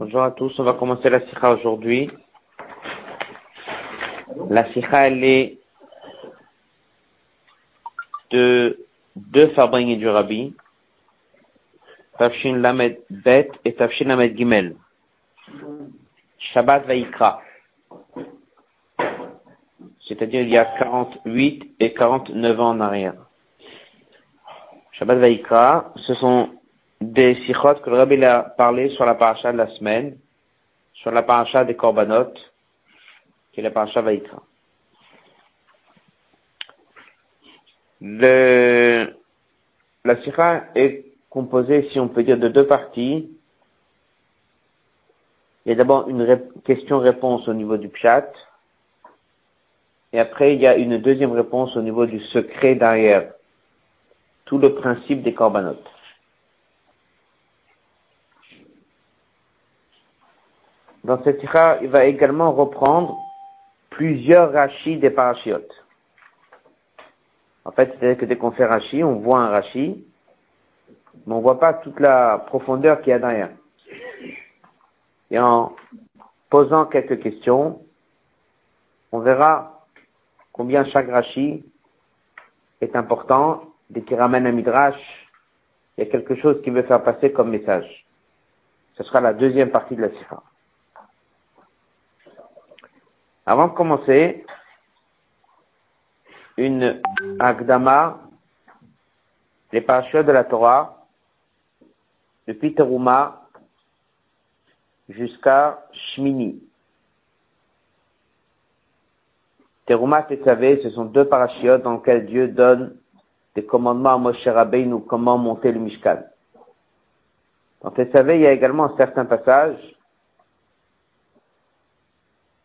Bonjour à tous, on va commencer la sikha aujourd'hui. La sikha, elle est de deux Fabring et du Rabbi, Tafshin Lamed Bet et Tafshin Lamed Gimel. Shabbat Vaikra. C'est-à-dire il y a 48 et 49 ans en arrière. Shabbat Vaikra, ce sont des sikhot que le Rabbi a parlé sur la paracha de la semaine, sur la paracha des Korbanot, qui est la paracha Vaikra. Le, la sikha est composée, si on peut dire, de deux parties. Il y a d'abord une question-réponse au niveau du pshat, et après il y a une deuxième réponse au niveau du secret derrière tout le principe des Korbanot. Dans cette ira, il va également reprendre plusieurs rachis des parachiotes. En fait, c'est-à-dire que dès qu'on fait rachi, on voit un rachi, mais on voit pas toute la profondeur qu'il y a derrière. Et en posant quelques questions, on verra combien chaque rachi est important, dès qu'il ramène un midrash, il y a quelque chose qui veut faire passer comme message. Ce sera la deuxième partie de la sikha. Avant de commencer, une Agdama, les parachutes de la Torah, depuis Teruma jusqu'à Shmini. Teruma et Tzavé, ce sont deux parachutes dans lesquels Dieu donne des commandements à Moshe Rabbeinu comment monter le Mishkan. Dans Tzavé, il y a également certains passages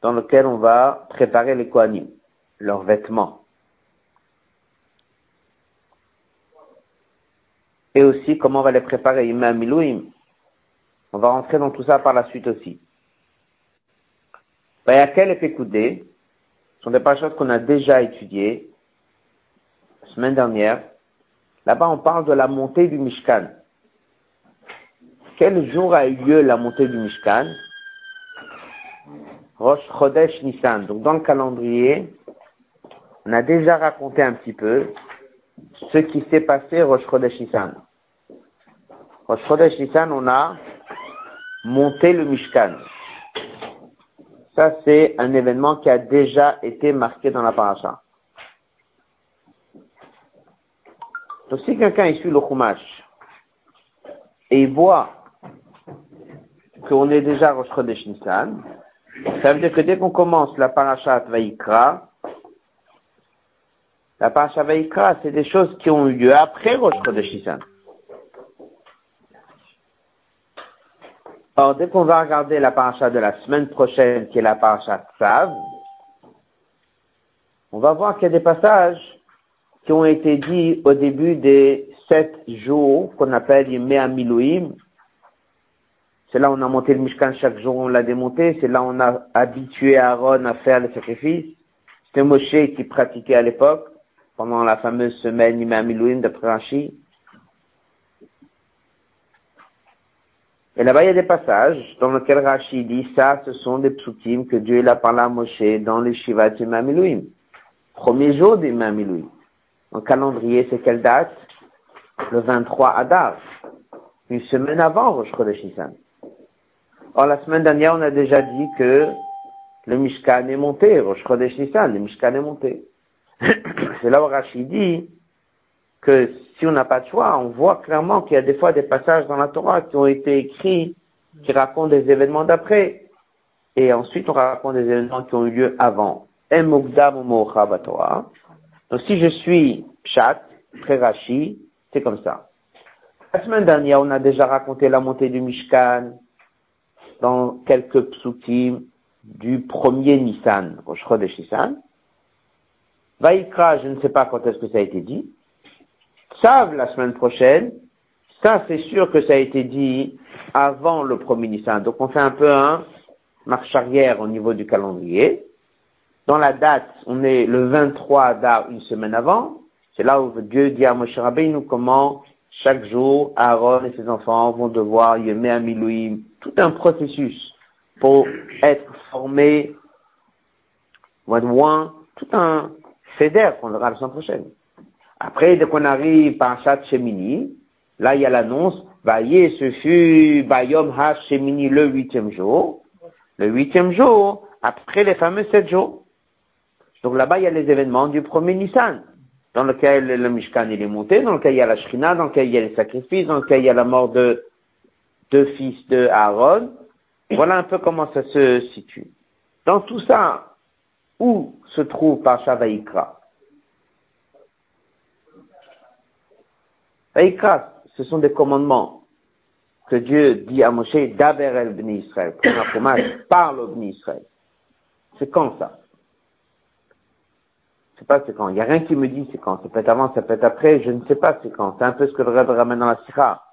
dans lequel on va préparer les Kohanim, leurs vêtements. Et aussi comment on va les préparer, Imam Milouim. On va rentrer dans tout ça par la suite aussi. Bayakel et Pekoudé sont des choses qu'on a déjà étudiées la semaine dernière. Là-bas, on parle de la montée du Mishkan. Quel jour a eu lieu la montée du Mishkan? Rosh Chodesh Nissan. Donc dans le calendrier, on a déjà raconté un petit peu ce qui s'est passé Rosh Chodesh Nissan. Rosh Chodesh Nissan, on a monté le Mishkan. Ça, c'est un événement qui a déjà été marqué dans la paracha. Donc si quelqu'un suit le Chumash et il voit qu'on est déjà Rosh Chodesh Nissan, ça veut dire que dès qu'on commence la parashat Vaikra, la parashat Vaikra, c'est des choses qui ont eu lieu après Rosh Chodesh Nissan. Or, dès qu'on va regarder la parashat de la semaine prochaine, qui est la parashat Tzav, on va voir qu'il y a des passages qui ont été dits au début des sept jours qu'on appelle Yemea Milouim, c'est là où on a monté le Mishkan chaque jour, on l'a démonté. C'est là où on a habitué Aaron à faire le sacrifice. C'était Moshe qui pratiquait à l'époque, pendant la fameuse semaine Imam Milouim d'après Rashi. Et là-bas, il y a des passages dans lesquels Rashi dit ça, ce sont des psukim que Dieu a parlé à Moshe dans les Shivat Imam Milouim. Premier jour d'Imam Milouim. En calendrier, c'est quelle date? Le 23 Adar. Une semaine avant Rosh Chodesh. Or, la semaine dernière, on a déjà dit que le Mishkan est monté, Rosh Chodesh Nissan, le Mishkan est monté. C'est là où Rachid dit que si on n'a pas de choix, on voit clairement qu'il y a des fois des passages dans la Torah qui ont été écrits, qui racontent des événements d'après. Et ensuite, on raconte des événements qui ont eu lieu avant. Donc, si je suis Pshat, très Rashi, c'est comme ça. La semaine dernière, on a déjà raconté la montée du Mishkan, dans quelques psukim du premier Nissan, Rosh Chodesh Nissan. Vaikra, je ne sais pas quand est-ce que ça a été dit. Tzav, la semaine prochaine, ça c'est sûr que ça a été dit avant le premier Nissan. Donc on fait un peu un marche arrière au niveau du calendrier. Dans la date, on est le 23 d'Ar, une semaine avant. C'est là où Dieu dit à Moshe Rabbeinu comment chaque jour Aaron et ses enfants vont devoir y mettre un milouim tout un processus pour être formé, moins, tout un fédère qu'on verra la semaine prochaine. Après, dès qu'on arrive par Chat Shemini, là, il y a l'annonce, Vaillé, ce fut Bayom Ha Shemini le huitième jour. Le huitième jour, après les fameux sept jours. Donc là-bas, il y a les événements du premier Nissan, dans lequel le Mishkan il est monté, dans lequel il y a la Shrina, dans lequel il y a les sacrifices, dans lequel il y a la mort de deux fils de Aaron. Voilà un peu comment ça se situe. Dans tout ça, où se trouve Parsha Vaikra Vaikra, ce sont des commandements que Dieu dit à Moshe d'Aver el Bni Israël. parle au Bni Israël. C'est quand ça? Je sais pas c'est quand. Il n'y a rien qui me dit c'est quand. Ça peut être avant, ça peut être après, je ne sais pas c'est quand. C'est un peu ce que le Rebbe ramène dans la Sira.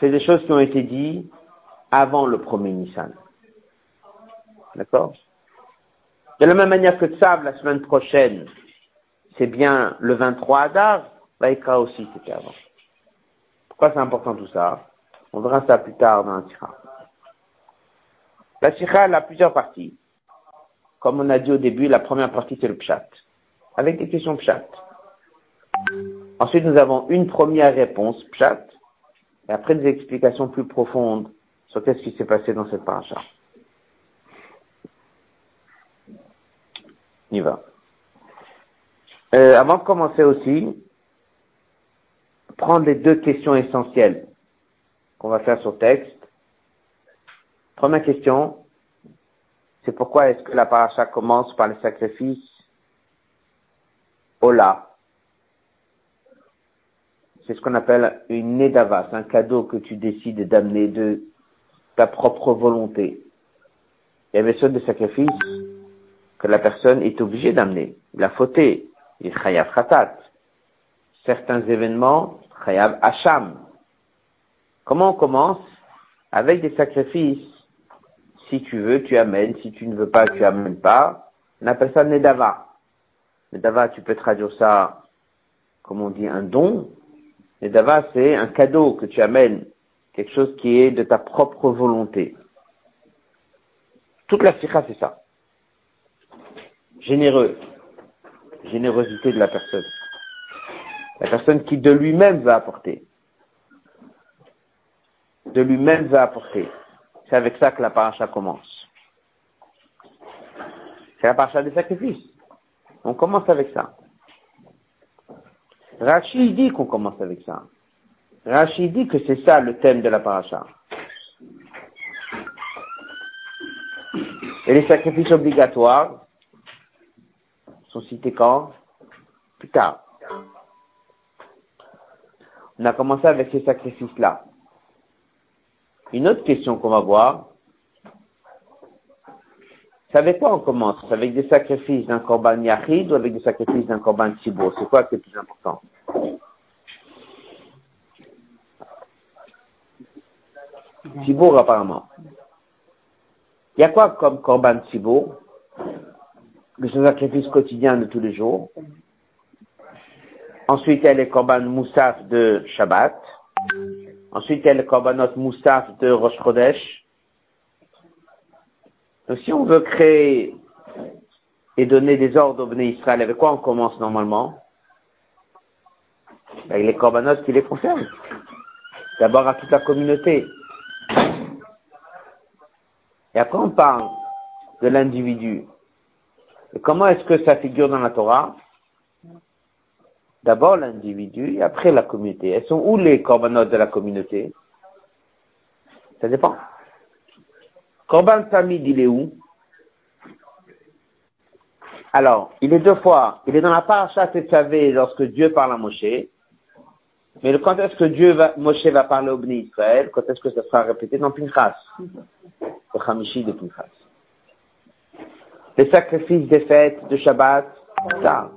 C'est des choses qui ont été dites avant le premier Nissan. D'accord? De la même manière que Tsav, la semaine prochaine, c'est bien le 23 Adar, Vaikra aussi c'était avant. Pourquoi c'est important tout ça? On verra ça plus tard dans la Sira. La Sira, elle a plusieurs parties. Comme on a dit au début, la première partie c'est le Pshat, avec des questions Pshat. Ensuite, nous avons une première réponse Pshat, et après des explications plus profondes sur qu'est-ce qui s'est passé dans cette paracha. On y va. Euh, avant de commencer aussi, prendre les deux questions essentielles qu'on va faire sur texte. Première question, c'est pourquoi est-ce que la paracha commence par les sacrifices Ola. C'est ce qu'on appelle une nedava, c'est un cadeau que tu décides d'amener de ta propre volonté. Il y ceux des sacrifices que la personne est obligée d'amener. Il a fauté. Il khatat. Certains événements, chayav hacham. Comment on commence Avec des sacrifices? Si tu veux, tu amènes. Si tu ne veux pas, tu amènes pas. On appelle ça nedava. Nedava, tu peux traduire ça, comme on dit, un don. Nedava, c'est un cadeau que tu amènes quelque chose qui est de ta propre volonté. Toute la sikha, c'est ça. Généreux. Générosité de la personne. La personne qui de lui-même va apporter. De lui-même va apporter. C'est avec ça que la paracha commence. C'est la paracha des sacrifices. On commence avec ça. Rachid dit qu'on commence avec ça. Rachid dit que c'est ça le thème de la paracha. Et les sacrifices obligatoires sont cités quand? Plus tard. On a commencé avec ces sacrifices-là. Une autre question qu'on va voir, c'est avec quoi on commence Avec des sacrifices d'un korban yachid ou avec des sacrifices d'un korban tzibour C'est quoi qui est le plus important? Tibour apparemment. Il y a quoi comme Korban Tibour Le sacrifice quotidien de tous les jours? Ensuite, il y a les Korban Moussaf de Shabbat. Ensuite, il y a les Korbanot Moussaf de Rosh Chodesh. Donc, si on veut créer et donner des ordres au Bnei Israël, avec quoi on commence normalement? Avec les Korbanot qui les concernent. D'abord à toute la communauté. Et après, on parle de l'individu. Et comment est-ce que ça figure dans la Torah? D'abord l'individu et après la communauté. Elles sont où les corbanotes de la communauté? Ça dépend. Corban Samid, il est où? Alors, il est deux fois. Il est dans la paracha Tetzavé lorsque Dieu parle à Moshe. Mais quand est-ce que Dieu va, Moshe va parler au Bnei Israël? Quand est-ce que ça sera répété? Dans Pinchas Le Hamishi de Pinchas. Les sacrifices des fêtes de Shabbat, ça.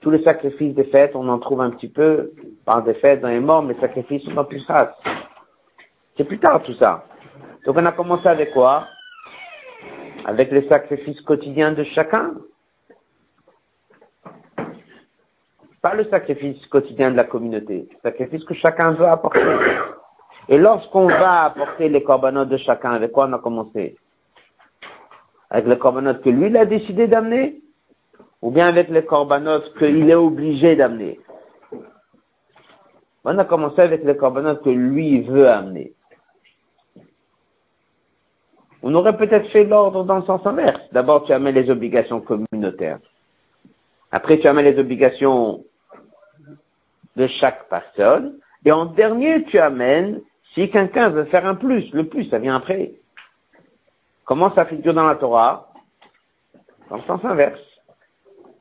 Tous les sacrifices des fêtes, on en trouve un petit peu par des fêtes dans les morts, mais les sacrifices sont dans Pinchas. C'est plus tard tout ça. Donc on a commencé avec quoi? Avec les sacrifices quotidiens de chacun? Pas le sacrifice quotidien de la communauté, le sacrifice que chacun veut apporter. Et lorsqu'on va apporter les corbanotes de chacun, avec quoi on a commencé? Avec les corbanotes que lui, il a décidé d'amener? Ou bien avec les corbanotes qu'il est obligé d'amener? On a commencé avec les corbanotes que lui veut amener. On aurait peut-être fait l'ordre dans le sens inverse. D'abord, tu amènes les obligations communautaires. Après, tu amènes les obligations de chaque personne. Et en dernier, tu amènes si quelqu'un veut faire un plus, le plus, ça vient après. Comment ça figure dans la Torah? Dans le sens inverse.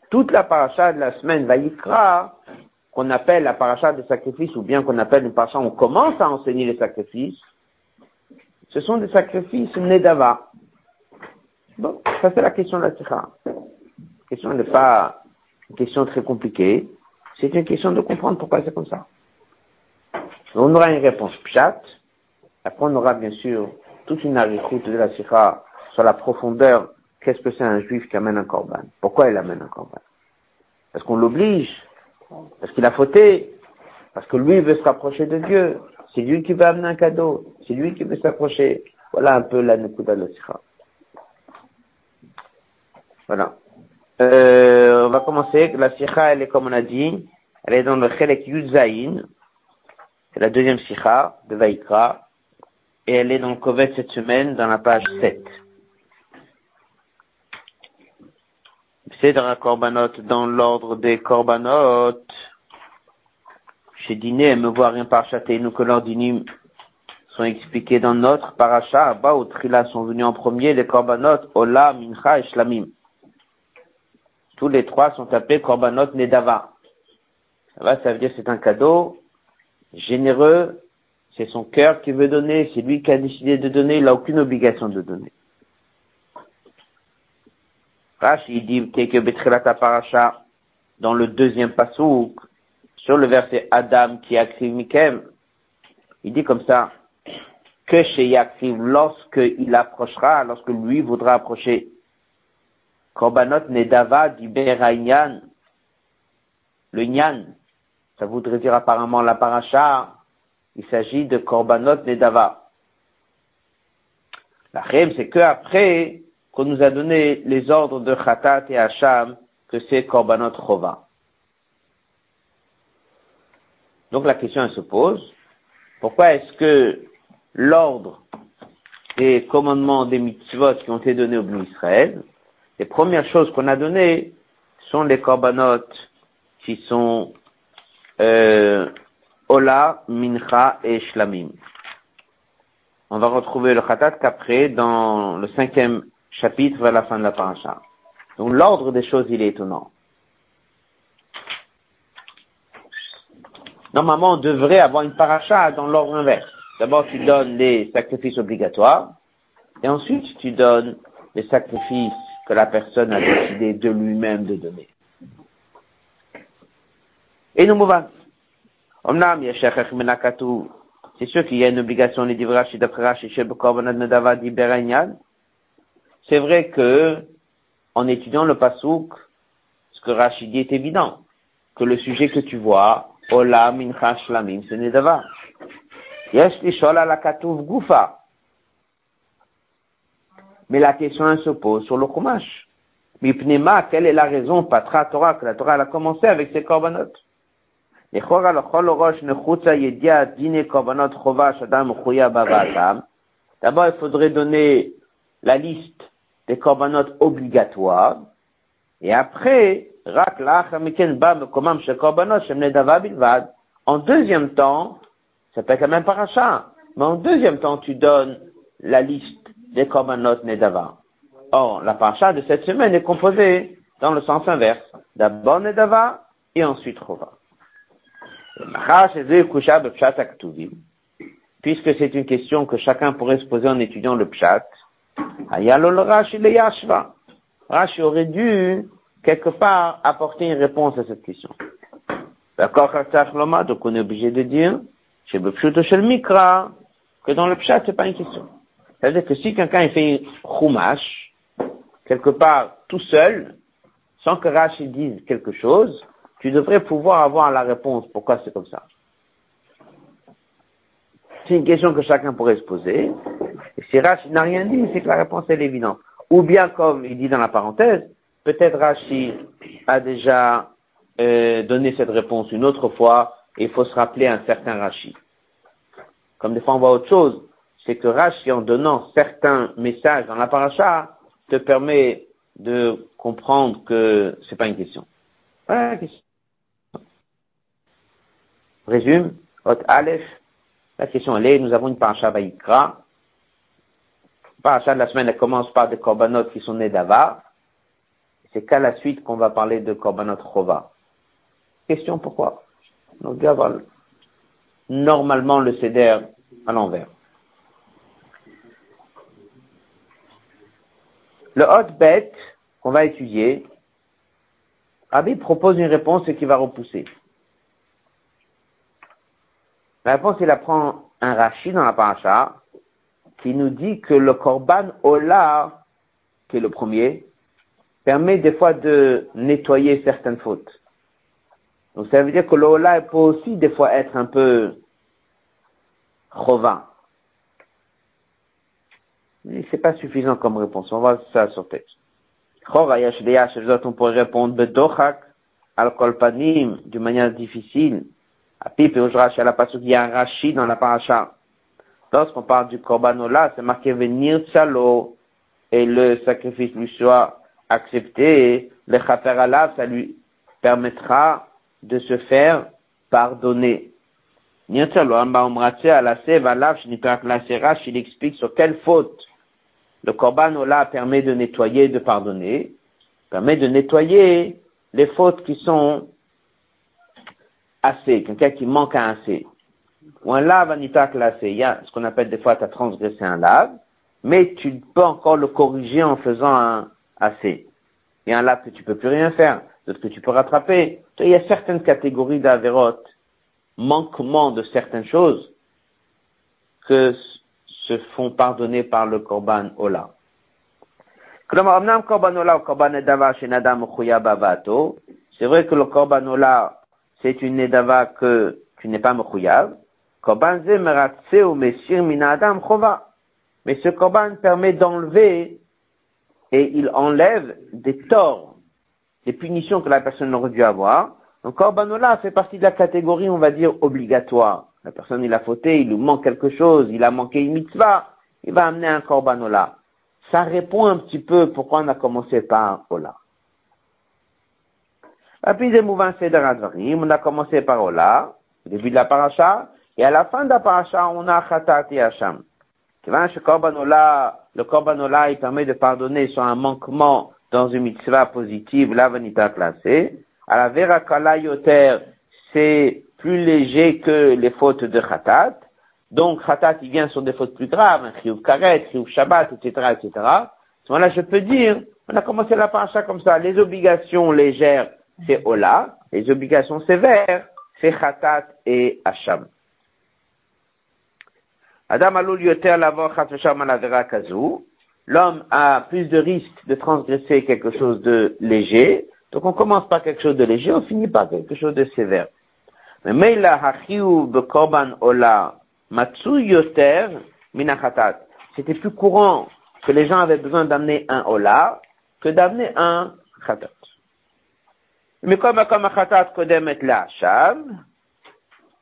Toute la paracha de la semaine Vaïkra, qu'on appelle la paracha des sacrifices, ou bien qu'on appelle une paracha on commence à enseigner les sacrifices, ce sont des sacrifices Nedava. Bon, ça c'est la question de la Sikha. La question n'est pas une question très compliquée, c'est une question de comprendre pourquoi c'est comme ça. On aura une réponse pchat. Après, on aura bien sûr toute une arichoute de la sikha sur la profondeur. Qu'est-ce que c'est un juif qui amène un corban Pourquoi il amène un corban Parce qu'on l'oblige Parce qu'il a fauté Parce que lui veut se rapprocher de Dieu C'est lui qui veut amener un cadeau C'est lui qui veut s'approcher. Voilà un peu la nekuda. Voilà. Euh, on va commencer. La sikha, elle est comme on a dit, elle est dans le chelek Yuzaïn, c'est la deuxième sikha de Vaikra. Et elle est dans le Kovet cette semaine, dans la page 7. C'est dans la Korbanot, dans l'ordre des Korbanot. Chez Diné, elle me voit rien par nous que l'ordinim sont expliqués dans notre paracha. Bas au Trila sont venus en premier les Korbanot, Ola, Mincha et Shlamim. Tous les trois sont appelés Korbanot Nedava. Ça veut dire c'est un cadeau généreux, c'est son cœur qui veut donner, c'est lui qui a décidé de donner, il n'a aucune obligation de donner. Rashi dit que Paracha, dans le deuxième pasouk, sur le verset Adam qui a Mikem, il dit comme ça, que chez Yaksiv, lorsqu'il approchera, lorsque lui voudra approcher, Korbanot Nedava du Beraïnyan, le Nyan, ça voudrait dire apparemment la paracha. Il s'agit de Korbanot Nedava. La rêve, c'est que après qu'on nous a donné les ordres de Khatat et Hacham, que c'est Korbanot Chova. Donc la question se pose, pourquoi est-ce que l'ordre des commandements des mitzvot qui ont été donnés au Bnei Israël, les premières choses qu'on a données sont les korbanot qui sont euh, Ola, Mincha et Shlamim. On va retrouver le Khatat qu'après dans le cinquième chapitre vers la fin de la paracha. Donc l'ordre des choses, il est étonnant. Normalement, on devrait avoir une paracha dans l'ordre inverse. D'abord, tu donnes les sacrifices obligatoires, et ensuite, tu donnes les sacrifices que la personne a décidé de lui-même de donner. Et nous mouvons. C'est sûr qu'il y a une obligation C'est vrai que, en étudiant le pasouk, ce que Rachid dit est évident, que le sujet que tu vois, Lishol la katuv gufa. Mais la question se pose sur le chumash. Mipnema, quelle est la raison, patra Torah, que la Torah a commencé avec ses? D'abord, il faudrait donner la liste des obligatoires, et après, en deuxième temps, ça peut être quand même paracha, mais en deuxième temps, tu donnes la liste des korbanot nedava. Or, la paracha de cette semaine est composée dans le sens inverse. D'abord nedava, et ensuite chova. Puisque c'est une question que chacun pourrait se poser en étudiant le pshat, Rashi aurait dû, quelque part, apporter une réponse à cette question. D'accord, donc on est obligé de dire, chez Mikra, que dans le pshat, c'est pas une question. C'est-à-dire que si quelqu'un fait chumash, quelque part, tout seul, sans que Rashi dise quelque chose, tu devrais pouvoir avoir la réponse pourquoi c'est comme ça? C'est une question que chacun pourrait se poser. Et si Rashi n'a rien dit, c'est que la réponse est évidente. Ou bien, comme il dit dans la parenthèse, peut-être Rashi a déjà euh, donné cette réponse une autre fois, et il faut se rappeler un certain Rashi. Comme des fois on voit autre chose, c'est que Rashi, en donnant certains messages dans la paracha, te permet de comprendre que c'est pas une question. Voilà la question. Résume, Hot Aleph, la question elle est, nous avons une paracha Vaikra. La paracha de la semaine, elle commence par des korbanot qui sont nés d'Ava. C'est qu'à la suite qu'on va parler de korbanot Chova. Question pourquoi? Donc, normalement le CDR à l'envers. Le hot bet qu'on va étudier, Rabbi propose une réponse qui va repousser. La réponse, il apprend un rachid dans la paracha qui nous dit que le korban ola, qui est le premier, permet des fois de nettoyer certaines fautes. Donc ça veut dire que l'ola peut aussi des fois être un peu chova. Mais c'est pas suffisant comme réponse. On va ça sur texte. on pourrait répondre bedochak al kolpanim d'une manière difficile. À pipe et à la un rachi dans la paracha. Lorsqu'on parle du korbanola, c'est marqué venir tsalo et le sacrifice lui soit accepté. Le chaper alav, ça lui permettra de se faire pardonner. Il explique sur quelle faute le korban ola permet de nettoyer, de pardonner, permet de nettoyer les fautes qui sont assez, quelqu'un qui manque à assez. Ou un lave anita classé, il y a ce qu'on appelle des fois tu as transgressé un lave, mais tu peux encore le corriger en faisant un assez. Il y a un lave que tu peux plus rien faire, d'autres que tu peux rattraper. Il y a certaines catégories d'avérotes, manquement de certaines choses, que se font pardonner par le korban ola. C'est vrai que le korban ola, c'est une nedava que tu n'es pas mechuyav. Mais ce korban permet d'enlever et il enlève des torts, des punitions que la personne aurait dû avoir. Donc Ola fait partie de la catégorie, on va dire, obligatoire. La personne, il a fauté, il lui manque quelque chose, il a manqué une mitzvah, il va amener un Ola. Ça répond un petit peu pourquoi on a commencé par Ola. On a commencé par Ola, au début de la paracha, et à la fin de la paracha, on a Khatat et Hacham. Le Korban Ola, il permet de pardonner sur un manquement dans une mitzvah positive, la vanita classée. À la Verakala Yoter, c'est plus léger que les fautes de Khatat. Donc, Khatat, il vient sur des fautes plus graves, un Karet, Chiyuv Shabbat, etc., etc. À moment-là, je peux dire, on a commencé la paracha comme ça. Les obligations légères, c'est Ola. Les obligations sévères, c'est Khatat et Hacham. Adam. L'homme a plus de risques de transgresser quelque chose de léger. Donc on commence par quelque chose de léger, on finit par quelque chose de sévère. Mais ola yoter. C'était plus courant que les gens avaient besoin d'amener un ola que d'amener un khatat. Mais comme comme khatat kodem et la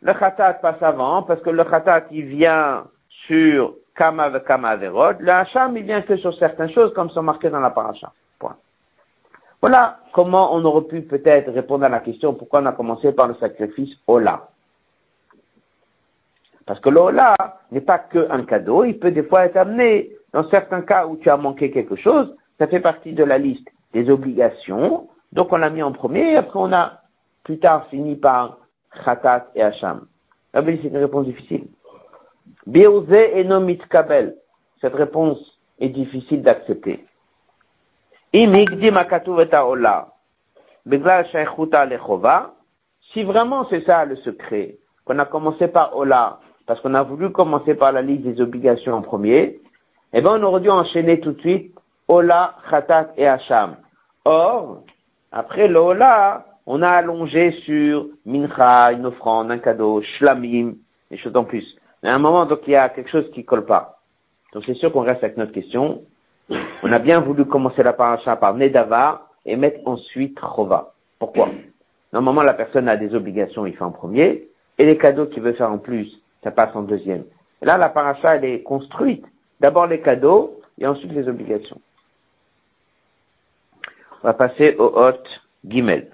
le khatat passe avant parce que le khatat il vient sur Kama Kama Verod, le Hacham, il vient que sur certaines choses comme sont marquées dans la paracha. Point. Voilà comment on aurait pu peut-être répondre à la question pourquoi on a commencé par le sacrifice Ola. Parce que l'Ola n'est pas qu'un cadeau, il peut des fois être amené dans certains cas où tu as manqué quelque chose, ça fait partie de la liste des obligations, donc on l'a mis en premier, et après on a plus tard fini par Khatat et Hacham. c'est une réponse difficile. Et Kabel. Cette réponse est difficile d'accepter. Si vraiment c'est ça le secret, qu'on a commencé par Ola, parce qu'on a voulu commencer par la liste des obligations en premier, eh bien on aurait dû enchaîner tout de suite Ola, Khatat et Hacham. Or, après l'Ola, on a allongé sur Mincha, une offrande, un cadeau, Shlamim, des choses en plus. Mais à un moment, donc, il y a quelque chose qui colle pas. Donc, c'est sûr qu'on reste avec notre question. On a bien voulu commencer la paracha par Nedava et mettre ensuite Chova. Pourquoi? Normalement, la personne a des obligations, il fait en premier, et les cadeaux qu'il veut faire en plus, ça passe en deuxième. Là, la paracha, elle est construite. D'abord les cadeaux, et ensuite les obligations. On va passer au hot Gimel.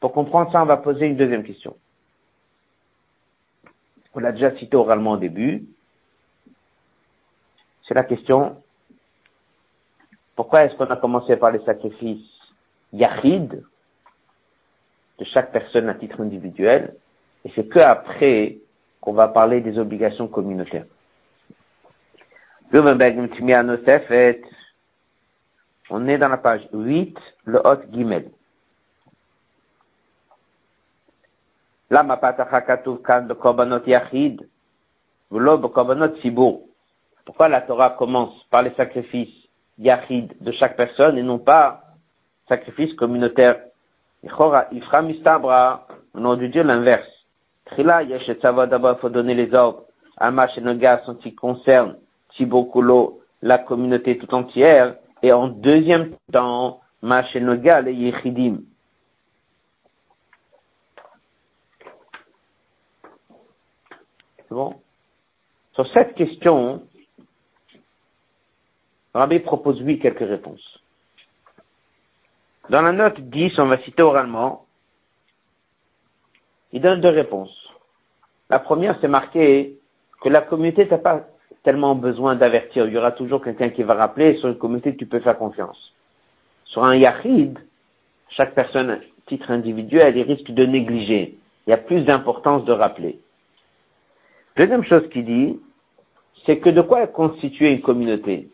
Pour comprendre ça, on va poser une deuxième question. On l'a déjà cité oralement au début. C'est la question, pourquoi est-ce qu'on a commencé par les sacrifices yachid de chaque personne à titre individuel et c'est que après qu'on va parler des obligations communautaires? On est dans la page 8, le hot gimel. למה פתח הכתוב כאן בקורבנות יחיד ולא בקורבנות ציבור? Pourquoi la Torah commence par les sacrifices yachid de chaque personne et non pas sacrifice communautaire? Ifra mistabra, on aurait dû dire l'inverse. Trila, yesh et d'abord, il faut donner les ordres. Amash et Noga, ce qui concerne Tibokolo, la communauté tout entière. Et en deuxième temps, Mash et Noga, les Yechidim. Bon? Sur cette question, Rabbi propose oui quelques réponses. Dans la note 10, on va citer oralement, il donne deux réponses. La première, c'est marqué que la communauté n'a pas tellement besoin d'avertir. Il y aura toujours quelqu'un qui va rappeler. Sur une communauté, tu peux faire confiance. Sur un yahid, chaque personne, titre individuel, il risque de négliger. Il y a plus d'importance de rappeler. Deuxième chose qu'il dit, c'est que de quoi est constituée une communauté?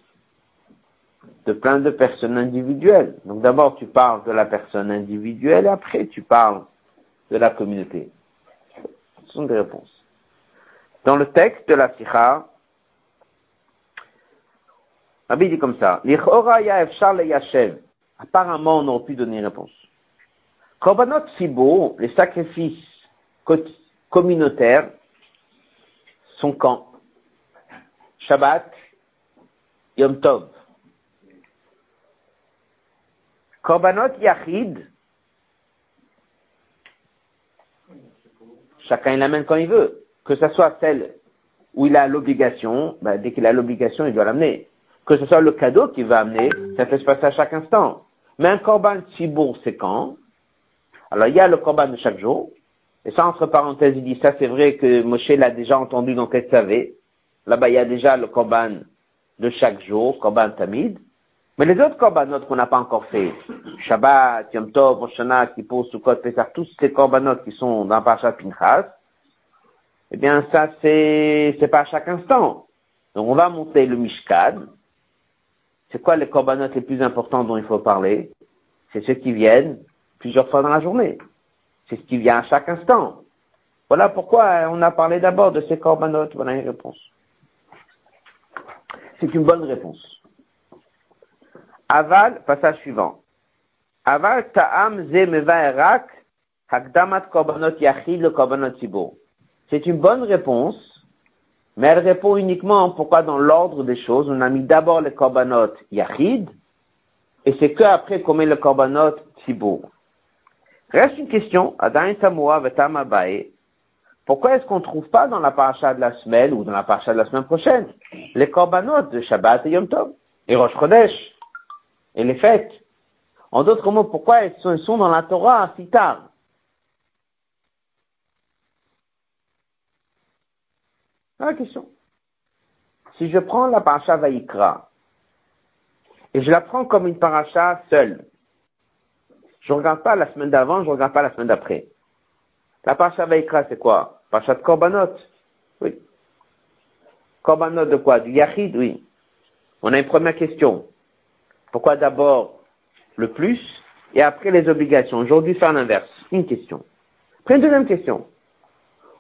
De plein de personnes individuelles. Donc d'abord, tu parles de la personne individuelle, et après, tu parles de la communauté. Ce sont des réponses. Dans le texte de la Sikha, Rabbi dit comme ça, Apparemment, on aurait pu donner une réponse. Korbanot Sibo, les sacrifices communautaires, sont quand? Shabbat, Yom Tov. Korbanot Yachid, chacun l'amène quand il veut. Que ce soit celle où il a l'obligation, ben, dès qu'il a l'obligation, il doit l'amener que ce soit le cadeau qu'il va amener, ça peut se passer à chaque instant. Mais un korban tibour, c'est quand? Alors, il y a le korban de chaque jour. Et ça, entre parenthèses, il dit, ça c'est vrai que Moshe l'a déjà entendu dans savait. Là-bas, il y a déjà le korban de chaque jour, korban tamid. Mais les autres corbanotes qu'on n'a pas encore fait, Shabbat, Yom Tov, Rosh Hashanah, Kippour, Sukkot, Pesach, tous ces corbanotes qui sont dans Parashat Pinchas, eh bien, ça, c'est, c'est pas à chaque instant. Donc, on va monter le Mishkan, c'est quoi les corbanotes les plus importants dont il faut parler? C'est ceux qui viennent plusieurs fois dans la journée. C'est ce qui vient à chaque instant. Voilà pourquoi on a parlé d'abord de ces corbanotes. Voilà une réponse. C'est une bonne réponse. Aval, passage suivant. Aval ta'am hakdamat korbanot yachid le korbanot C'est une bonne réponse mais elle répond uniquement pourquoi dans l'ordre des choses, on a mis d'abord le korbanot yachid, et c'est que après qu'on met le korbanot tibour. Reste une question, Adain Tamoua Pourquoi est-ce qu'on ne trouve pas dans la paracha de la semaine ou dans la paracha de la semaine prochaine les korbanot de Shabbat et Yom Tov et Rosh Chodesh et les fêtes? En d'autres mots, pourquoi elles sont dans la Torah si tard? La question. Si je prends la paracha Vaikra, et je la prends comme une paracha seule, je ne regarde pas la semaine d'avant, je ne regarde pas la semaine d'après. La paracha Vaikra, c'est quoi? Paracha de Korbanot Oui. Korbanot de quoi? Du Yachid Oui. On a une première question. Pourquoi d'abord le plus et après les obligations? Aujourd'hui, faire l'inverse. Une question. Après une deuxième question.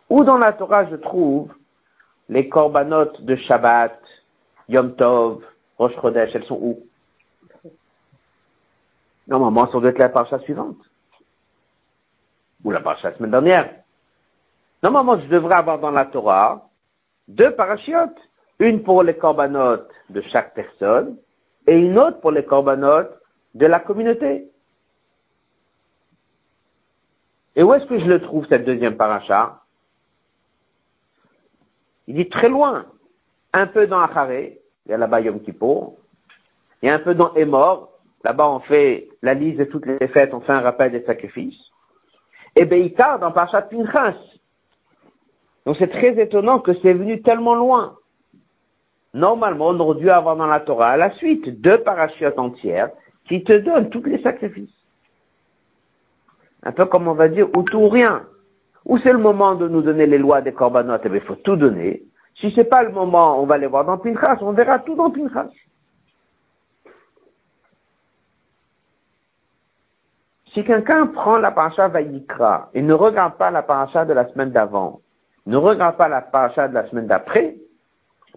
Où dans la Torah je trouve les corbanotes de Shabbat, Yom Tov, Rosh Chodesh, elles sont où? Normalement, ça doit être la parcha suivante. ou la paracha la semaine dernière. Normalement, je devrais avoir dans la Torah deux parachiotes. Une pour les corbanotes de chaque personne et une autre pour les corbanotes de la communauté. Et où est-ce que je le trouve, cette deuxième paracha Il dit très loin. Un peu dans Acharé, il y a là-bas Yom Kippour, a un peu dans Emor, là-bas on fait la liste de toutes les fêtes, on fait un rappel des sacrifices. Et Beïtar dans Parashat Pinchas. Donc c'est très étonnant que c'est venu tellement loin. Normalement, on aurait dû avoir dans la Torah à la suite deux parachutes entières qui te donnent tous les sacrifices. Un peu comme on va dire, ou tout ou rien. Ou c'est le moment de nous donner les lois des corbanotes, eh il faut tout donner. Si c'est pas le moment, on va les voir dans Pinchas, on verra tout dans Pinchas. Si quelqu'un prend la paracha Vayikra et ne regarde pas la paracha de la semaine d'avant, ne regarde pas la paracha de la semaine d'après,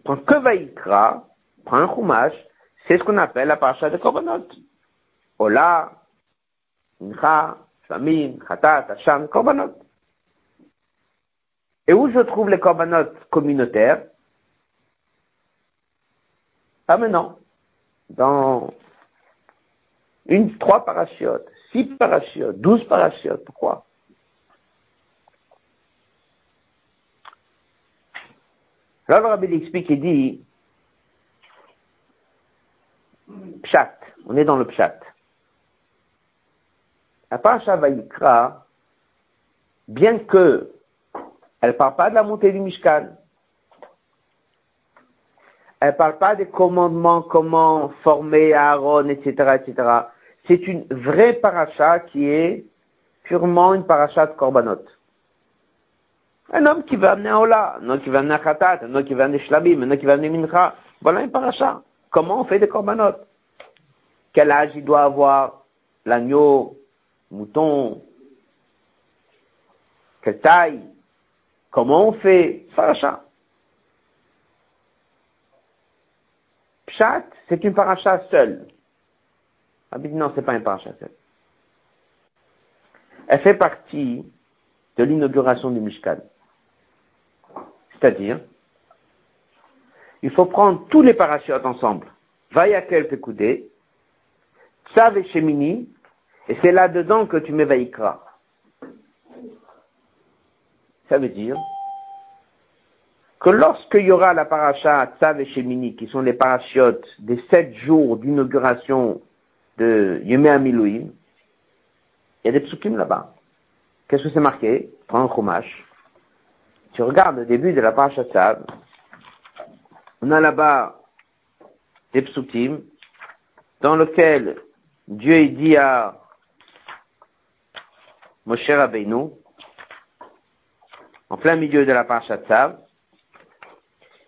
prend que Vayikra, prend un chumash, c'est ce qu'on appelle la paracha de Korbanot. Ola, Incha, Famine, Khatat, Hacham, Korbanot. Et où je trouve les Korbanot communautaires? Ah maintenant, dans une, trois parachiotes, six parachiotes, douze parachiotes, pourquoi? Là, le rabbi explique et dit, Pshat, on est dans le Pshat. La paracha Vaikra, bien que elle ne parle pas de la montée du Mishkan, elle ne parle pas des commandements, comment former Aaron, etc., etc. C'est une vraie paracha qui est purement une paracha de Korbanot. Un homme qui va amener un Ola, un homme qui va amener un Khatat, un homme qui va amener Shlabim, un homme qui va amener Mincha. Voilà une paracha. Comment on fait des Korbanot? Quel âge il doit avoir? L'agneau, mouton, quelle taille? Comment on fait Paracha. Pshat, c'est une paracha seule. Ah, non, c'est pas une paracha seule. Elle fait partie de l'inauguration du Mishkan. C'est-à-dire, il faut prendre tous les parachutes ensemble. Vayakel Pekoudé, Tsav et Shemini, et c'est là-dedans que tu mets Vaikra. Ça veut dire que lorsqu'il y aura la paracha Tsav et Shemini, qui sont les parachutes des sept jours d'inauguration de Yemé Amilouim, il y a des psukim là-bas. Qu'est-ce que c'est marqué? Prends un chumash tu regardes le début de la paracha Tzav, on a là-bas des psukim dans lequel Dieu dit à Moshe Rabbeinu, en plein milieu de la paracha Tzav,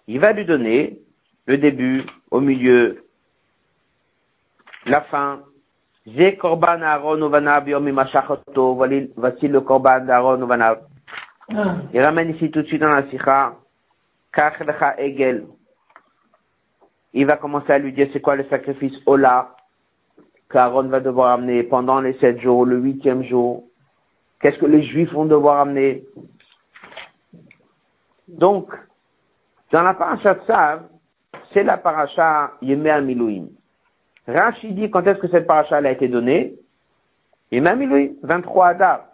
il va lui donner le début, au milieu, la fin. J'ai korban Aaron yom voici le korban d'Aaron Uvanab. Il ramène ici tout de suite dans la sikha, Egel. Il va commencer à lui dire c'est quoi le sacrifice Ola qu'Aaron va devoir amener pendant les sept jours, le huitième jour. Qu'est-ce que les Juifs vont devoir amener? Donc, dans la paracha Tzav, c'est la paracha Yemé Milouim. Rashi dit quand est-ce que cette paracha a été donnée? Yemé Milouim, 23 Adar.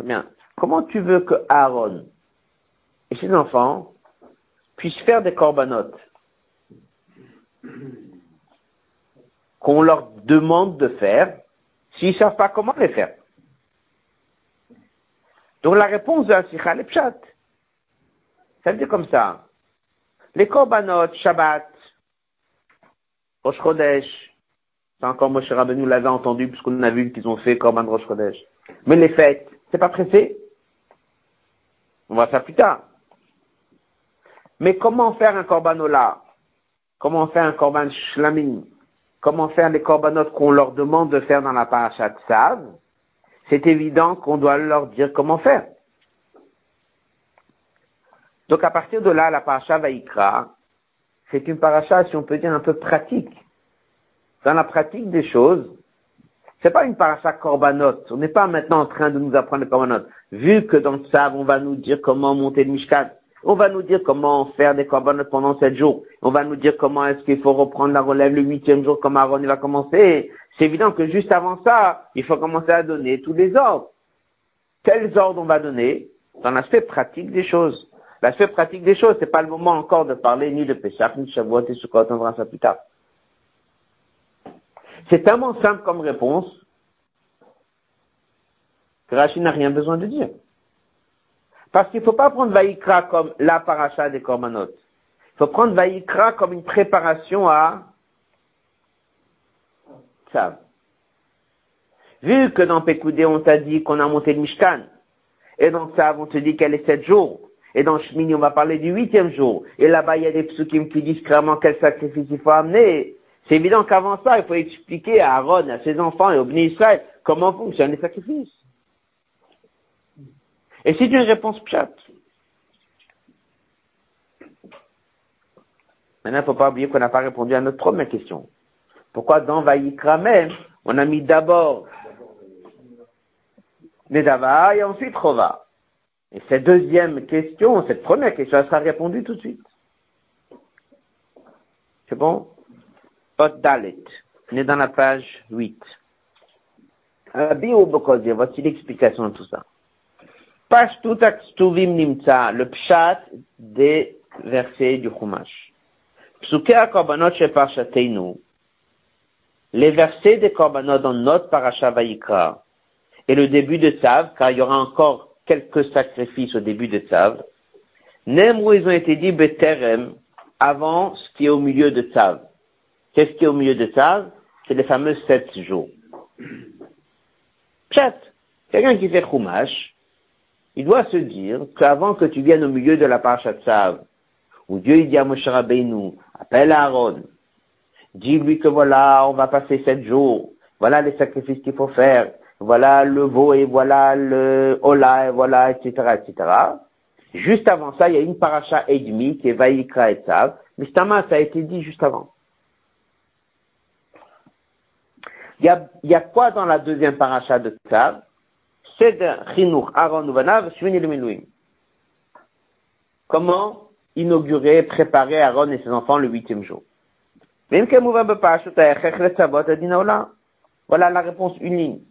bien. Comment tu veux que Aaron et ses enfants puissent faire des corbanotes? Qu'on leur demande de faire s'ils ne savent pas comment les faire Donc la réponse de la Sikha, est pshat. Ça veut dire comme ça. Les corbanotes, Shabbat, Rosh Chodesh, c'est encore Moshe Rabbeinu l'avait entendu puisqu'on a vu qu'ils ont fait Korban Rosh Chodesh. Mais les fêtes, c'est pas pressé. On va faire plus tard. Mais comment faire un corbanola Comment faire un korban shlamim? Comment faire les corbanotes qu'on leur demande de faire dans la parashat Sav? C'est évident qu'on doit leur dire comment faire. Donc à partir de là, la paracha Vaikra, c'est une paracha, si on peut dire, un peu pratique. Dans la pratique des choses, C'est pas une paracha korbanot. On n'est pas maintenant en train de nous apprendre le korbanot. Vu que dans le Tzav, on va nous dire comment monter le Mishkan. On va nous dire comment faire des korbanot pendant sept jours. On va nous dire comment est-ce qu'il faut reprendre la relève le huitième jour, comme Aaron va commencer. C'est évident que juste avant ça, il faut commencer à donner tous les ordres. Quels ordres on va donner? Dans l'aspect pratique des choses. L'aspect pratique des choses, c'est pas le moment encore de parler ni de Pesach, ni de Shavuot et Sukkot, on verra ça plus tard. C'est tellement simple comme réponse que Rachid n'a rien besoin de dire. Parce qu'il ne faut pas prendre Vaïkra comme la paracha des Korbanot. Il faut prendre Vaïkra comme une préparation à ça. Vu que dans Pekoudé, on t'a dit qu'on a monté le Mishkan, et dans Tzav, on te dit qu'elle est sept jours, et dans Shmini, on va parler du huitième jour, et là-bas, il y a des psukim qui disent clairement quel sacrifice il faut amener, c'est évident qu'avant ça, il faut expliquer à Aaron, à ses enfants et au Bnei Israël comment fonctionnent les sacrifices. Et c'est une réponse pchat. Maintenant, il ne faut pas oublier qu'on n'a pas répondu à notre première question. Pourquoi dans Vaïkra on a mis d'abord Nedava et ensuite Rova? Et cette deuxième question, cette première question, elle sera répondue tout de suite. C'est bon? Pot Dalet. On est dans la page 8. Rabbi voici l'explication de tout ça. Page tout Ktuvim Nimtza, le pshat des versets du Chumash. Psuke Korbanot Sheparshateinu, les versets des Korbanot dans notre parasha Vayikra, et le début de Tzav, car il y aura encore quelques sacrifices au début de Tzav, où ils ont été dit Beterem, avant ce qui est au milieu de Tzav. Qu'est-ce qui est au milieu de ça C'est les fameux sept jours. Chat, quelqu'un qui fait Chumash, il doit se dire qu'avant que tu viennes au milieu de la parasha Tzav, où Dieu dit à Moshe Rabbeinu, appelle Aaron, dis-lui que voilà, on va passer sept jours, voilà les sacrifices qu'il faut faire, voilà le veau et voilà le hola et voilà, etc., etc. Juste avant ça, il y a une paracha et demie qui est Vaïkra et Tzav, mais ça a été dit juste avant. Il y a, il y a quoi dans la deuxième paracha de Tzav De Chinuch, Aaron Uvanav, Shvini le Comment inaugurer, préparer Aaron et ses enfants le huitième jour? Voilà la réponse unique.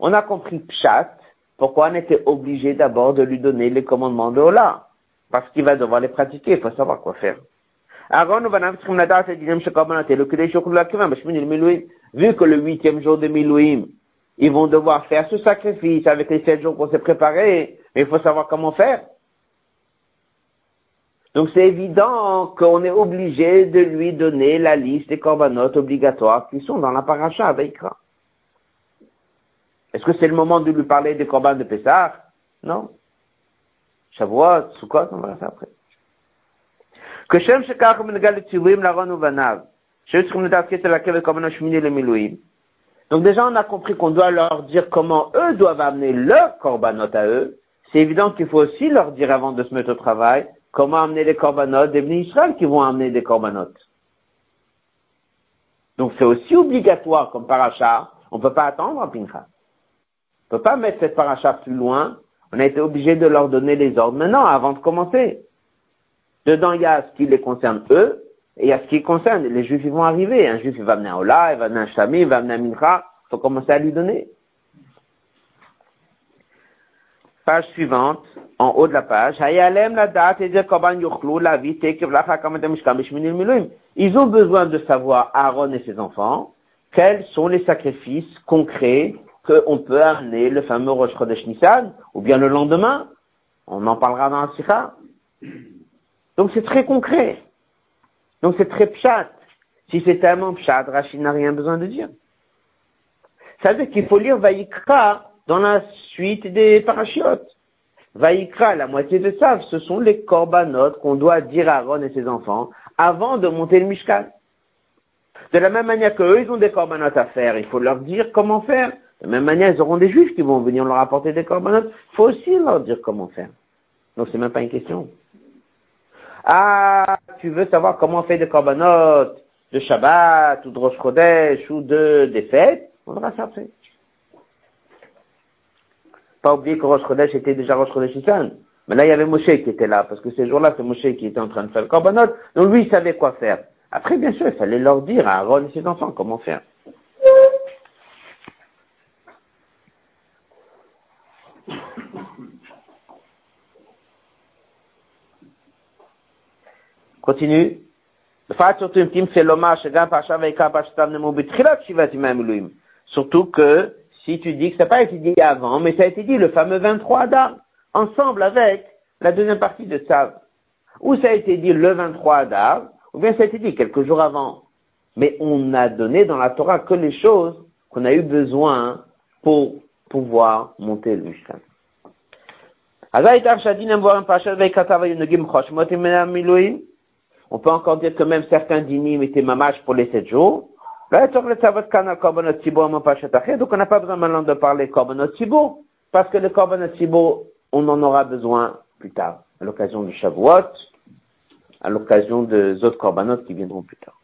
On a compris Pshat, pourquoi on était obligé d'abord de lui donner les commandements de Ola? Parce qu'il va devoir les pratiquer, il faut savoir quoi faire. Vu que le huitième jour de Milouim, ils vont devoir faire ce sacrifice avec les sept jours pour se préparer, mais il faut savoir comment faire. Donc c'est évident qu'on est obligé de lui donner la liste des corbanotes obligatoires qui sont dans la paracha avec Est-ce que c'est le moment de lui parler des corbans de Pessah? Non. Shavuot, Sukkot, on va faire après. Donc déjà, on a compris qu'on doit leur dire comment eux doivent amener leur korbanot à eux. C'est évident qu'il faut aussi leur dire avant de se mettre au travail comment amener les korbanot des Israël qui vont amener des korbanot. Donc c'est aussi obligatoire comme paracha. On ne peut pas attendre un pincha. On ne peut pas mettre cette paracha plus loin. On a été obligé de leur donner les ordres maintenant avant de commencer. Dedans, il y a ce qui les concerne eux, et a ce qui concerne les juifs, ils vont arriver. Un juif, il va amener un Ola, il va amener un Shami, il va amener un Mincha. Il faut commencer à lui donner. Page suivante, en haut de la page. Ils ont besoin de savoir, Aaron et ses enfants, quels sont les sacrifices concrets qu'on peut amener le fameux Rosh Chodesh Nissan, ou bien le lendemain. On en parlera dans la Sikha. Donc c'est très concret. Donc c'est très pchat. Si c'est tellement pchat, Rachid n'a rien besoin de dire. Ça veut dire qu'il faut lire Vaïkra dans la suite des parachutes. Vaïkra, la moitié de ça, ce sont les korbanot qu'on doit dire à Aaron et ses enfants avant de monter le Mishkan. De la même manière qu'eux, ils ont des korbanot à faire, il faut leur dire comment faire. De la même manière, ils auront des juifs qui vont venir leur apporter des korbanot. Il faut aussi leur dire comment faire. Donc c'est même pas une question. Ah, tu veux savoir comment on fait des corbanotes de Shabbat, ou de Rosh Chodesh, ou de, des fêtes, on verra ça après. Pas oublier que Rosh Chodesh était déjà Rosh Chodesh Issan. Mais là, il y avait Moshe qui était là, parce que ces jours-là, c'est Moshe qui était en train de faire le korbanot, donc lui, il savait quoi faire. Après, bien sûr, il fallait leur dire à Aaron et ses enfants comment faire. Continue. Surtout que si tu dis que ça n'a pas été dit avant, mais ça a été dit le fameux 23 Adar, ensemble avec la deuxième partie de Tzav. Ou ça a été dit le 23 Adar, ou bien ça a été dit quelques jours avant. Mais on a donné dans la Torah que les choses qu'on a eu besoin pour pouvoir monter le Mishkan. On peut encore dire que même certains dynimes étaient mamash pour les sept jours. Donc on n'a pas besoin maintenant de parler korbanot tzibour, parce que le korbanot tzibour, on en aura besoin plus tard, à l'occasion du Shavuot, à l'occasion des autres korbanot qui viendront plus tard.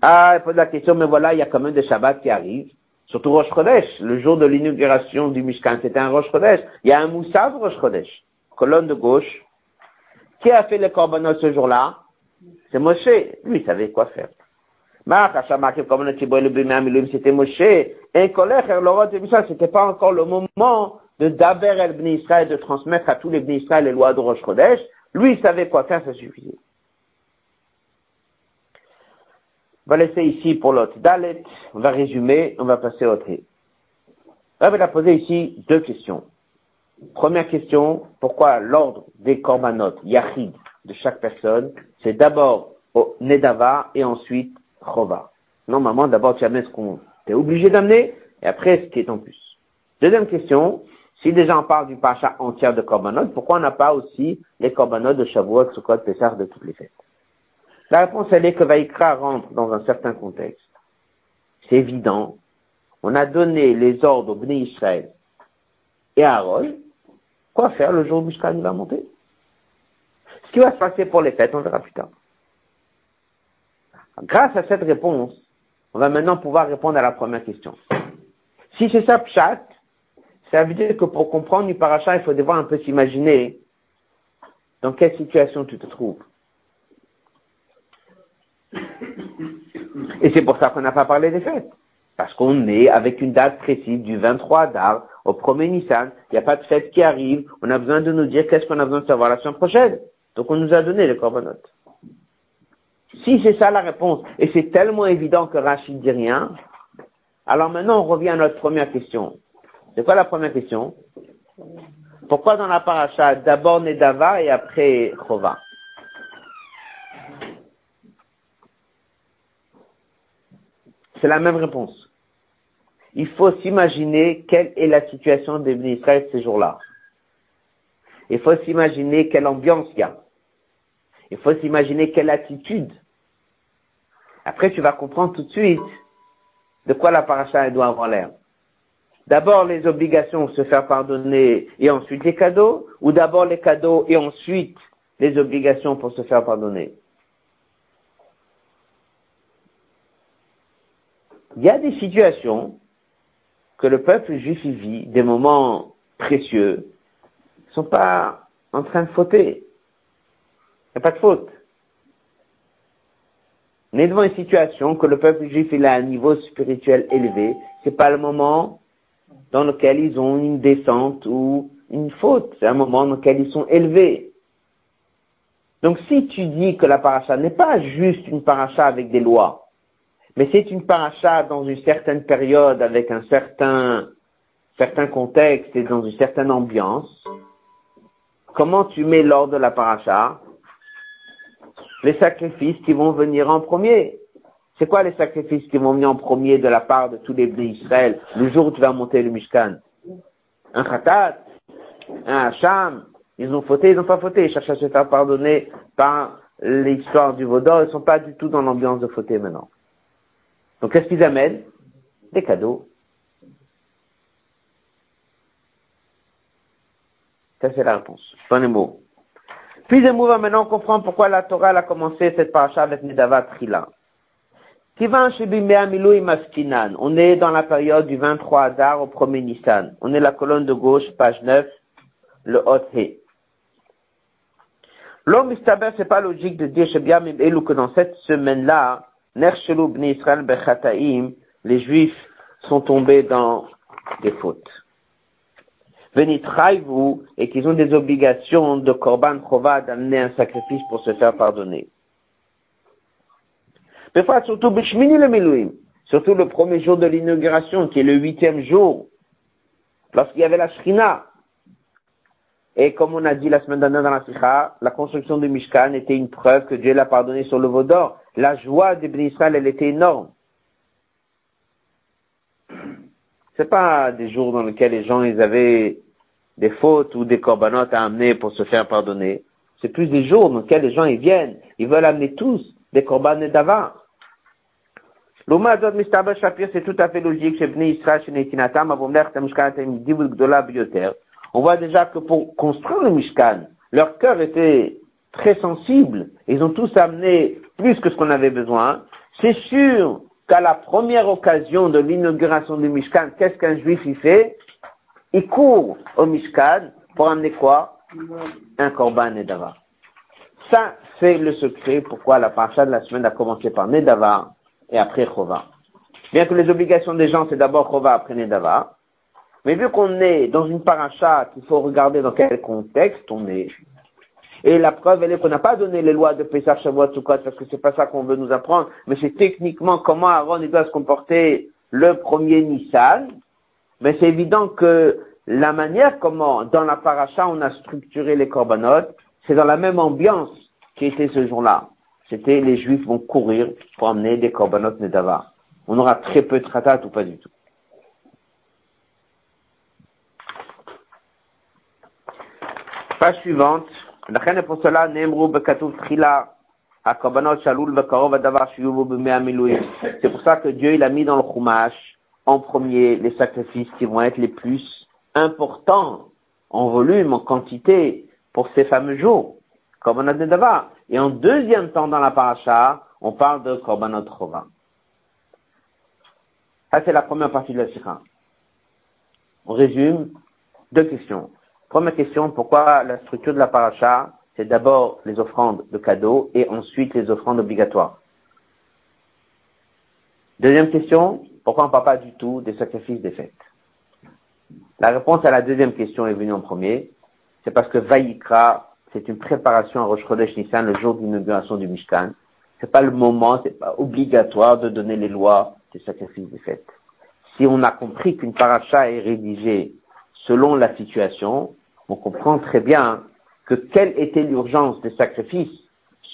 Ah, il pose la question, mais voilà, il y a quand même des Shabbats qui arrivent, surtout Rosh Chodesh, le jour de l'inauguration du Mishkan, c'était un Rosh Chodesh. Il y a un Moussav Rosh Chodesh, colonne de gauche. Qui a fait le korbanot ce jour-là? C'est Moshe. Lui, il savait quoi faire. C'était Moshe. Un colère, c'était pas encore le moment de Daber el Bni Israël, de transmettre à tous les Bni Israël les lois de Rosh Chodesh. Lui, il savait quoi faire, ça suffisait. On va laisser ici pour l'autre Dalet. On va résumer, on va passer au tri. Rabbi a posé ici deux questions. Première question, pourquoi l'ordre des korbanot, Yachid, de chaque personne, c'est d'abord Nedava et ensuite Chova. Normalement, d'abord tu amènes ce qu'on t'es obligé d'amener et après ce qui est en plus. Deuxième question, si déjà on parle du pacha entier de Korbanot, pourquoi on n'a pas aussi les Korbanot de Shavuot, Sukkot, Pessah de toutes les fêtes? La réponse, elle est que Vaikra rentre dans un certain contexte. C'est évident. On a donné les ordres au Bnei Israël et à Aaron. Quoi faire le jour où Mishkan va monter? Ce qui va se passer pour les fêtes, on verra plus tard. Grâce à cette réponse, on va maintenant pouvoir répondre à la première question. Si c'est ça, pshat, ça veut dire que pour comprendre une paracha, il faut devoir un peu s'imaginer dans quelle situation tu te trouves. Et c'est pour ça qu'on n'a pas parlé des fêtes. Parce qu'on est avec une date précise du 23 Adar au 1er Nissan. Il n'y a pas de fête qui arrive. On a besoin de nous dire qu'est-ce qu'on a besoin de savoir la semaine prochaine. Donc on nous a donné les corbanotes. Si c'est ça la réponse, et c'est tellement évident que Rachid dit rien, alors maintenant on revient à notre première question. C'est quoi la première question? Pourquoi dans la paracha d'abord Nedava et après Chova? C'est la même réponse. Il faut s'imaginer quelle est la situation des Israël ces jours-là. Il faut s'imaginer quelle ambiance il y a. Il faut s'imaginer quelle attitude. Après, tu vas comprendre tout de suite de quoi la paracha doit avoir l'air. D'abord les obligations, se faire pardonner, et ensuite les cadeaux, ou d'abord les cadeaux et ensuite les obligations pour se faire pardonner. Il y a des situations que le peuple juif vit, des moments précieux, ne sont pas en train de fauter. Il n'y a pas de faute. On est devant une situation que le peuple juif il a un niveau spirituel élevé. C'est pas le moment dans lequel ils ont une descente ou une faute. C'est un moment dans lequel ils sont élevés. Donc si tu dis que la paracha n'est pas juste une paracha avec des lois, mais c'est une paracha dans une certaine période avec un certain, certain contexte et dans une certaine ambiance, comment tu mets l'ordre de la paracha? Les sacrifices qui vont venir en premier. C'est quoi les sacrifices qui vont venir en premier de la part de tous les d'Israël le jour où tu vas monter le Mishkan. Un khatat, un hacham, ils ont fauté, ils n'ont pas fauté, ils cherchent à se faire pardonner par l'histoire du Vaudor, ils ne sont pas du tout dans l'ambiance de fauter maintenant. Donc qu'est-ce qu'ils amènent? Des cadeaux. Ça c'est la réponse. Mot. Puis on va maintenant comprendre pourquoi la Torah a commencé cette paracha avec Nedava Trila. On est dans la période du 23 Adar au 1er Nissan. On est la colonne de gauche, page 9, le Hot He. L'homme c'est pas logique de dire que dans cette semaine-là, les Juifs sont tombés dans des fautes. Vous et qu'ils ont des obligations de Korban Chova d'amener un sacrifice pour se faire pardonner. surtout surtout le premier jour de l'inauguration, qui est le huitième jour, lorsqu'il y avait la Shrina. Et comme on a dit la semaine dernière dans la Sikha, la construction du Mishkan était une preuve que Dieu l'a pardonné sur le Vaudor. La joie des Israël, elle était énorme. C'est pas des jours dans lesquels les gens, ils avaient des fautes ou des corbanotes à amener pour se faire pardonner. C'est plus des jours dans lesquels les gens, ils viennent. Ils veulent amener tous des corbanes d'avant. L'Ouma Azot Mistabel Shapir, c'est tout à fait logique. On voit déjà que pour construire le Mishkan, leur cœur était très sensible. Ils ont tous amené plus que ce qu'on avait besoin. C'est sûr qu'à la première occasion de l'inauguration du Mishkan, qu'est-ce qu'un juif y fait? Il court au Mishkan pour amener quoi? Un korban Nedava. Ça, c'est le secret pourquoi la paracha de la semaine a commencé par Nedava et après Chova. Bien que les obligations des gens, c'est d'abord Chova, après Nedava. Mais vu qu'on est dans une paracha qu'il faut regarder dans quel contexte on est, et la preuve, elle est qu'on n'a pas donné les lois de Pesach, Shavuot, Sukkot, parce que c'est pas ça qu'on veut nous apprendre, mais c'est techniquement comment Aaron doit se comporter le premier Nissan. Mais c'est évident que la manière comment, dans la paracha, on a structuré les corbanotes, c'est dans la même ambiance qui était ce jour-là. C'était les Juifs vont courir pour amener des corbanotes Nedava. On aura très peu de tratat ou pas du tout. Page suivante. C'est pour ça que Dieu il a mis dans le Chumash en premier les sacrifices qui vont être les plus importants en volume, en quantité pour ces fameux jours. Korbanot Nedava. Et en deuxième temps dans la paracha, on parle de Korbanot Chova. Ça c'est la première partie de la Sikha. On résume deux questions. Première question, pourquoi la structure de la paracha, c'est d'abord les offrandes de cadeaux et ensuite les offrandes obligatoires? Deuxième question, pourquoi on ne parle pas du tout des sacrifices des fêtes? La réponse à la deuxième question est venue en premier. C'est parce que Vaïkra, c'est une préparation à Rosh Chodesh Nissan, le jour de l'inauguration du Mishkan. C'est pas le moment, c'est pas obligatoire de donner les lois des sacrifices des fêtes. Si on a compris qu'une paracha est rédigée selon la situation, on comprend très bien que quelle était l'urgence des sacrifices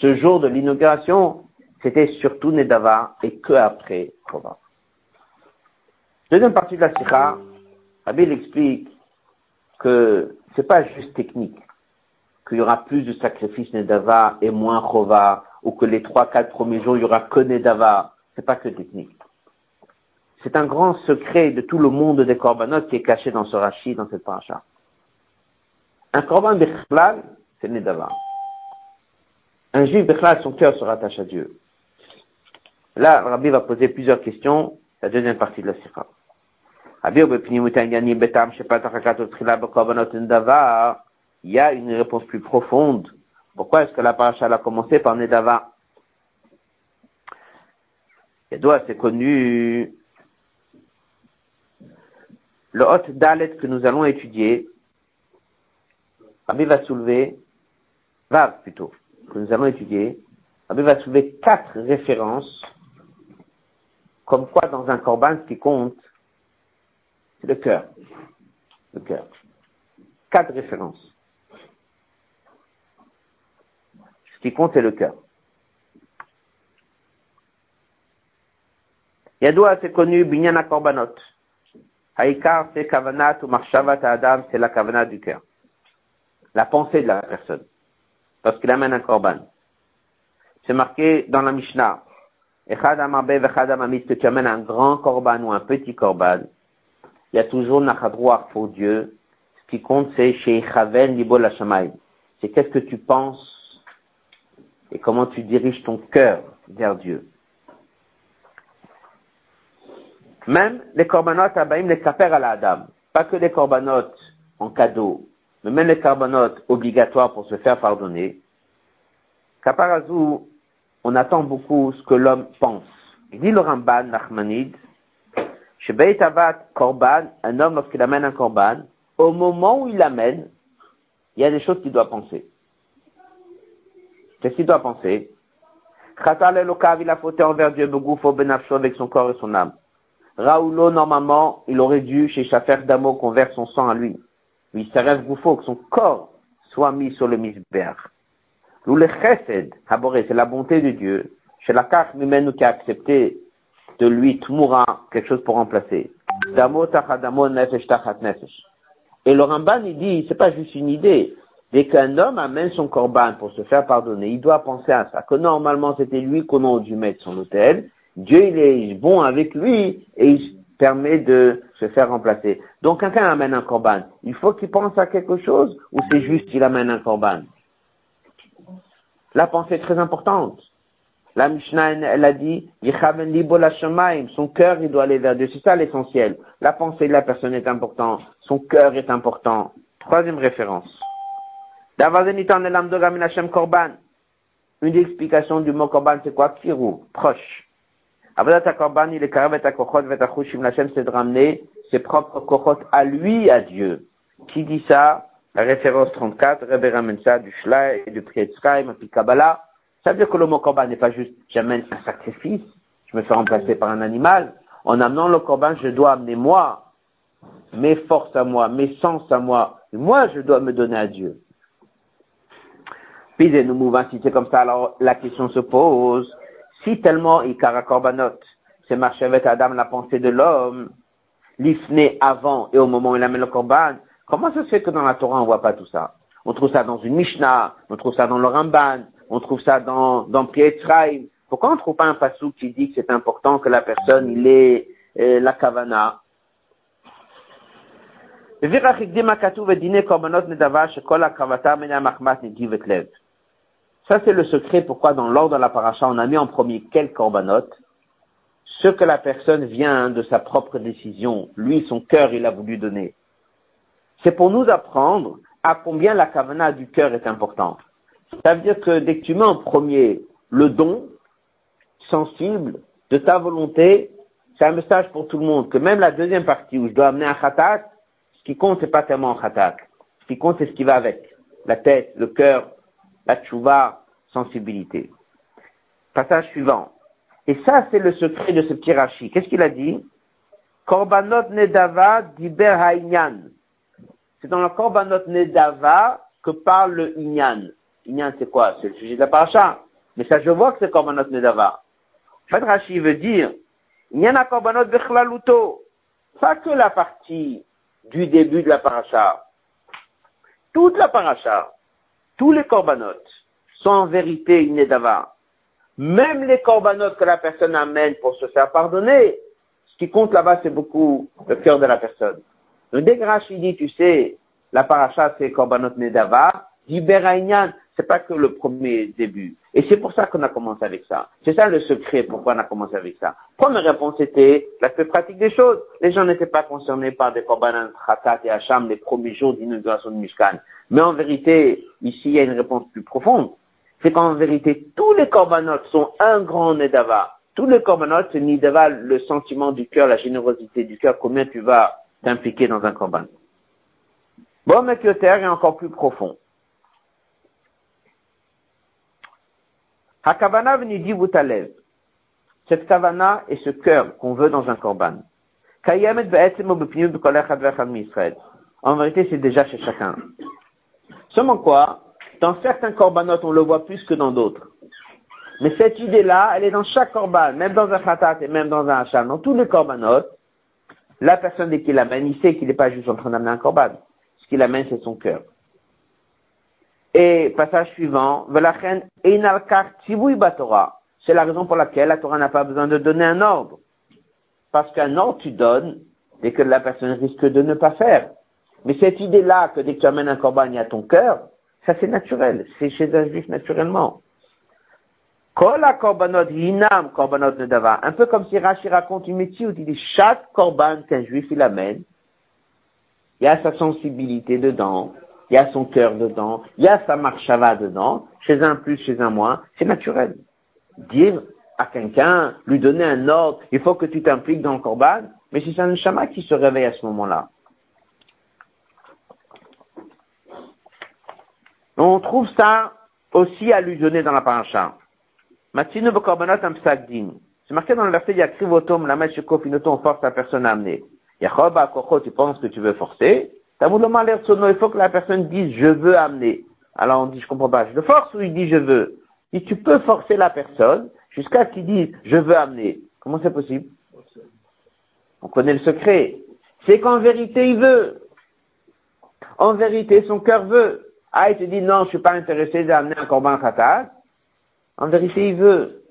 ce jour de l'inauguration, c'était surtout Nedava et que après Chova. Deuxième partie de la Sikha, Rabbi explique que c'est pas juste technique, qu'il y aura plus de sacrifices Nedava et moins Chova, ou que les trois, quatre premiers jours, il y aura que Nedava. C'est pas que technique. C'est un grand secret de tout le monde des corbanotes qui est caché dans ce rachis, dans cette paracha. Un korban Bechlal, c'est Nedava. Un juif Bechlal, son cœur se rattache à Dieu. Là, Rabbi va poser plusieurs questions, la deuxième partie de la sikha. Il y a une réponse plus profonde. Pourquoi est-ce que la paracha a commencé par Nedava doit c'est connu. Le hot Dalet que nous allons étudier, Rabbi va soulever, va plutôt, que nous allons étudier, Rabbi va soulever quatre références, comme quoi dans un corban, ce qui compte, le cœur. Le cœur. Quatre références. Ce qui compte, c'est le cœur. Yadoua, c'est connu, Binyana Korbanot. Haïkar, c'est Kavanat ou Marshavat Adam, c'est la Kavanat du cœur la pensée de la personne, parce qu'il amène un korban. C'est marqué dans la Mishnah. que tu amènes un grand korban ou un petit korban, il y a toujours nachadroir pour Dieu. Ce qui compte, c'est chez Chaven Libol C'est qu'est-ce que tu penses et comment tu diriges ton cœur vers Dieu. Même les corbanotes abaïm, les kaper à la. Pas que les corbanotes en cadeau, mais même les corbanotes obligatoires pour se faire pardonner. Kaparazou, on attend beaucoup ce que l'homme pense. Il dit le Ramban, Nachmanid, chez Beit Avat Korban, un homme lorsqu'il amène un Korban, au moment où il l'amène, il y a des choses qu'il doit penser. Qu'est-ce qu'il doit penser? Khatal Elokav, il a fauté envers Dieu, Begoufo Benafsho, avec son corps et son âme. Raoulo, normalement, il aurait dû, chez Shafer Damo, qu'on verse son sang à lui. Oui, ça reste Goufo, que son corps soit mis sur le misber. L'ou le chesed, c'est la bonté de Dieu. Chez la carte nous qui a accepté de lui Tmoura, quelque chose pour remplacer. Et le Ramban, il dit, c'est pas juste une idée. Dès qu'un homme amène son corban pour se faire pardonner, il doit penser à ça. Que normalement, c'était lui qu'on aurait dû mettre son hôtel. Dieu, il est bon avec lui et il permet de se faire remplacer. Donc, quelqu'un amène un corban. Il faut qu'il pense à quelque chose ou c'est juste qu'il amène un corban? La pensée est très importante. La Mishnah, elle a dit, son cœur, il doit aller vers Dieu. C'est ça l'essentiel. La pensée de la personne est importante. Son cœur est important. Troisième référence. Une explication du mot korban, c'est quoi? Kirou, proche. Avodat korban, il est karavet kochot vetachushim Lachem, c'est de ramener ses propres kochot à lui, à Dieu. Qui dit ça? La référence 34, Rebbe ramène ça du Shlai et du Prietzraim, puis Kabbalah. Ça veut dire que le mot korban n'est pas juste j'amène un sacrifice, je me fais remplacer par un animal. En amenant le korban, je dois amener moi, mes forces à moi, mes sens à moi. Moi, je dois me donner à Dieu. Puis nous mouvons, si c'est comme ça, alors la question se pose. Si tellement Ikara Korbanot, c'est marché avec Adam la pensée de l'homme, l'ifné avant et au moment où il amène le korban, comment ça se fait que dans la Torah on voit pas tout ça? On trouve ça dans une Mishnah, on trouve ça dans le Ramban, on trouve ça dans, dans. Pourquoi on ne trouve pas un passou qui dit que c'est important que la personne, il ait euh, la kavana? Ça, c'est le secret pourquoi dans l'ordre de la paracha, on a mis en premier quel korbanot, ce que la personne vient de sa propre décision, lui, son cœur, il a voulu donner. C'est pour nous apprendre à combien la kavana du cœur est importante. Ça veut dire que dès que tu mets en premier le don sensible de ta volonté, c'est un message pour tout le monde, que même la deuxième partie où je dois amener un khatak, ce qui compte, c'est pas tellement un khatak. Ce qui compte, c'est ce qui va avec. La tête, le cœur, la tchouva, sensibilité. Passage suivant. Et ça, c'est le secret de ce petit. Qu'est-ce qu'il a dit? Korbanot nedava diber. C'est dans le Korbanot nedava que parle le inyan. Inyan, c'est quoi? C'est le sujet de la paracha. Mais ça, je vois que c'est Korbanot Nedava. En fait, Rashi veut dire, Inyan a Korbanot Bechlaluto. Pas que la partie du début de la paracha. Toute la paracha, tous les Korbanot sont en vérité Nedava. Même les Korbanot que la personne amène pour se faire pardonner, ce qui compte là-bas, c'est beaucoup le cœur de la personne. Donc, dès que Rashi dit, tu sais, la paracha, c'est Korbanot Nedava, c'est pas que le premier début. Et c'est pour ça qu'on a commencé avec ça. C'est ça le secret pourquoi on a commencé avec ça. Première réponse était l'aspect pratique des choses. Les gens n'étaient pas concernés par des korbanan khatat et hacham les premiers jours d'inauguration de Mishkan. Mais en vérité, ici, il y a une réponse plus profonde. C'est qu'en vérité, tous les korbanot sont un grand nedava. Tous les korbanot, c'est nidava, le sentiment du cœur, la générosité du cœur, combien tu vas t'impliquer dans un korban. Bon, mais est encore plus profond. Hakavana dit Boutalev. Cette kavana est ce cœur qu'on veut dans un korban. En vérité, c'est déjà chez chacun. Seulement quoi, dans certains korbanot, on le voit plus que dans d'autres. Mais cette idée-là, elle est dans chaque korban, même dans un khatat et même dans un hacham. Dans tous les korbanot, la personne dès qu'il l'amène, il sait qu'il n'est pas juste en train d'amener un korban. Ce qu'il amène, c'est son cœur. Et passage suivant, c'est la raison pour laquelle la Torah n'a pas besoin de donner un ordre. Parce qu'un ordre tu donnes dès que la personne risque de ne pas faire. Mais cette idée-là que dès que tu amènes un corban à ton cœur, ça c'est naturel, c'est chez un juif naturellement. Un peu comme si Rashi raconte une métier où il dit chaque korban qu'un juif il amène, il y a sa sensibilité dedans, il y a son cœur dedans, il y a sa marchava dedans, chez un plus, chez un moins, c'est naturel. Dire à quelqu'un, lui donner un ordre, il faut que tu t'impliques dans le korban, mais c'est un chama qui se réveille à ce moment-là. On trouve ça aussi allusionné dans la paracha. Matinu korbanot am C'est marqué dans le verset Yakrivotom, la meshekofinoto, on force la personne à amener. Yachob, Koko, tu penses que tu veux forcer. Tamouloma il faut que la personne dise je veux amener. Alors on dit je comprends pas, je le force ou il dit je veux? Et tu peux forcer la personne jusqu'à ce qu'il dise je veux amener. Comment c'est possible? On connaît le secret. C'est qu'en vérité il veut. En vérité son cœur veut. Ah, il te dit non, je suis pas intéressé d'amener un corban khatat. En vérité il veut.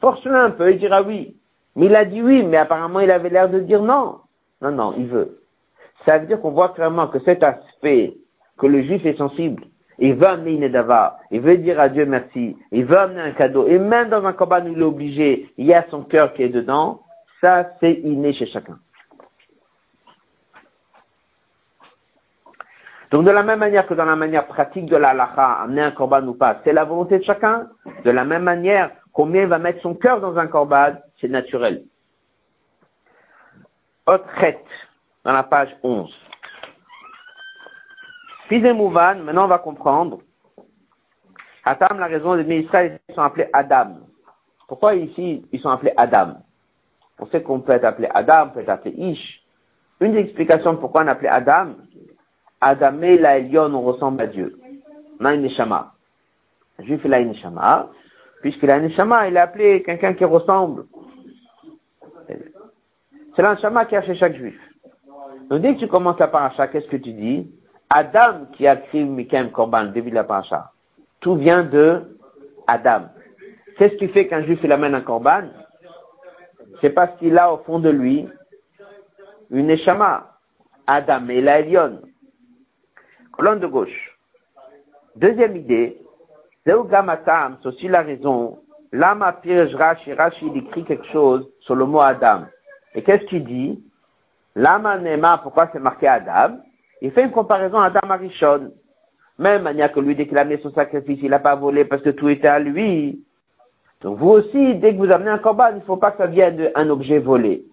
Force-le un peu, il dira oui. Mais il a dit oui, mais apparemment il avait l'air de dire non. Non, non, il veut. Ça veut dire qu'on voit clairement que cet aspect, que le juif est sensible, il veut amener une edava, il veut dire à Dieu merci, il veut amener un cadeau, et même dans un combat où il est obligé, il y a son cœur qui est dedans, ça c'est inné chez chacun. Donc de la même manière que dans la manière pratique de la amener un corban ou pas, c'est la volonté de chacun. De la même manière, combien il va mettre son cœur dans un corban, c'est naturel. Autre dans la page 11. Fils maintenant on va comprendre. Adam, la raison des Israël, ils sont appelés Adam. Pourquoi ici ils sont appelés Adam? On sait qu'on peut être appelé Adam, on peut être appelé Ish. Une des explications pourquoi on appelé Adam, Adam et la Elion, on ressemble à Dieu. On a une Neshama. Un juif, il a une Neshama. Puisqu'il a une Neshama, il est appelé quelqu'un qui ressemble. C'est l'Anshama qui a chez chaque juif. Donc dès que tu commences la paracha, qu'est-ce que tu dis? Adam qui a créé Mikem Korban, début de la paracha. Tout vient de Adam. Qu'est-ce qui fait qu'un juif il amène un Korban C'est parce qu'il a au fond de lui une Neshama. Adam et la Elion. Colonne de gauche. Deuxième idée, Gamatam, c'est aussi la raison. Lama Pirj Rashi, Rashi, il écrit quelque chose sur le mot Adam. Et qu'est-ce qu'il dit? Lama Nema, pourquoi c'est marqué Adam? Il fait une comparaison à Adam Arishon. Même manière que lui, dès son sacrifice, il n'a pas volé parce que tout était à lui. Donc vous aussi, dès que vous amenez un corban, il ne faut pas que ça vienne d'un objet volé.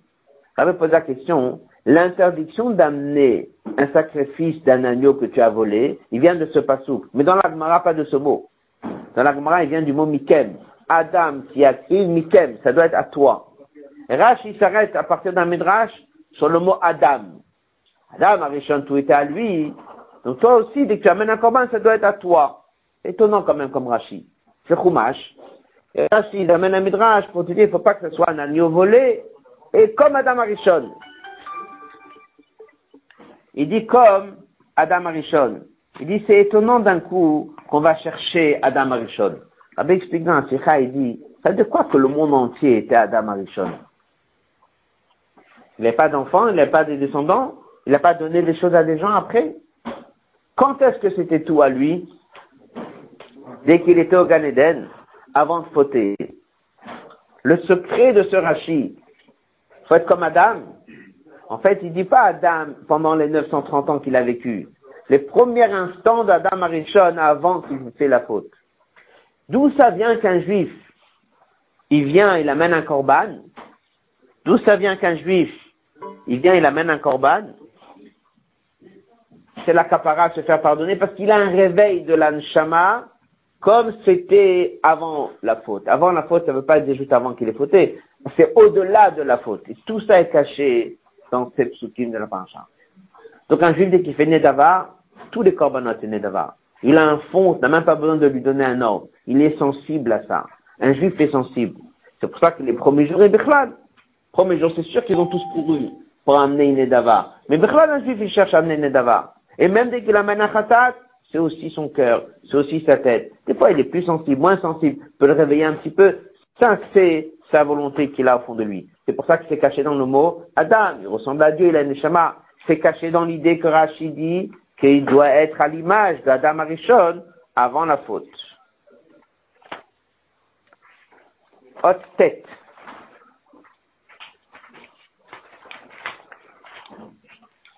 J'avais posé la question, l'interdiction d'amener un sacrifice d'un agneau que tu as volé, il vient de ce pasouk. Mais dans la Gemara, pas de ce mot. Dans la Gemara, il vient du mot Mikem. Adam qui a créé Mikem, ça doit être à toi. Rash, il s'arrête à partir d'un Midrash sur le mot Adam. Adam, Arishon, tout était à lui. Donc toi aussi, dès que tu amènes un corban, ça doit être à toi. Étonnant quand même comme Rashi. C'est Chumash. Et Rashi, il amène un midrash pour te dire, il ne faut pas que ce soit un agneau volé. Et comme Adam Arishon. Il dit comme Adam Arishon. Il dit, c'est étonnant d'un coup qu'on va chercher Adam Arishon. Rabbi explique dans il dit, ça dire quoi que le monde entier était Adam Arishon? Il n'a pas d'enfants, il n'a pas de descendants, il n'a pas donné des choses à des gens après. Quand est-ce que c'était tout à lui Dès qu'il était au Gan Eden, avant de fauter? Le secret de ce rachis, faut être comme Adam. En fait, il dit pas Adam pendant les 930 ans qu'il a vécu. Les premiers instants d'Adam Arishon avant qu'il fait la faute. D'où ça vient qu'un juif, il vient, il amène un corban? D'où ça vient qu'un juif, il vient, il amène un corban, c'est la se faire pardonner parce qu'il a un réveil de l'anshama comme c'était avant la faute. Avant la faute, ça ne veut pas dire juste avant qu'il ait fauté. C'est au-delà de la faute. Tout ça est caché dans cette soutine de la pancha. Donc un juif, dès qu'il fait Nedava, tous les corbanotes sont Nedava. Il a un fond, n'a même pas besoin de lui donner un ordre. Il est sensible à ça. Un juif est sensible. C'est pour ça que les premiers jours, est Premier jour, c'est sûr qu'ils ont tous couru pour amener une Edava. Mais Bechla, un juif, il cherche à amener une Edava. Et même dès qu'il amène un Khatat, c'est aussi son cœur, c'est aussi sa tête. Des fois, il est plus sensible, moins sensible, peut le réveiller un petit peu. Ça, c'est sa volonté qu'il a au fond de lui. C'est pour ça que c'est caché dans le mot Adam. Il ressemble à Dieu, il a une Neshama. C'est caché dans l'idée que Rachid dit qu'il doit être à l'image d'Adam Arishon avant la faute. haute tête.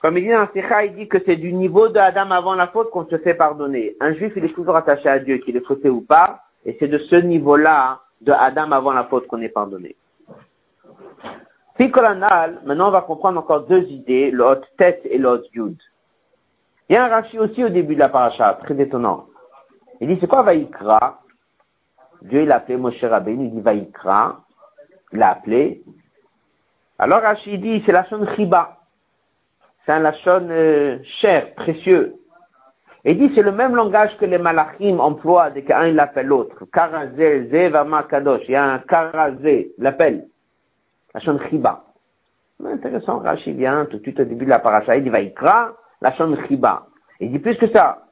Comme il dit dans Sikha, il dit que c'est du niveau de Adam avant la faute qu'on se fait pardonner. Un juif, il est toujours attaché à Dieu, qu'il est fauté ou pas, et c'est de ce niveau-là, de Adam avant la faute, qu'on est pardonné. Picolanal, maintenant on va comprendre encore deux idées, le haute tête et le haute yud. Il y a un Rashi aussi au début de la paracha, très étonnant. Il dit, c'est quoi Vaïkra Dieu, il a appelé Moshe Rabbeinu, il dit Vaïkra, il l'a appelé. Alors Rashi dit, c'est la chaîne Chiba c'est un lachon euh, cher, précieux. Et dit, c'est le même langage que les malachim emploient dès qu'un l'appelle l'autre. Karazé, Zevama Kadosh. Il y a un Karazé, l'appelle. Lachon Chiba. Intéressant, Rashi vient tout de suite au début de la paracha, il dit Vaikra, Lachon Chiba. Il dit plus que ça.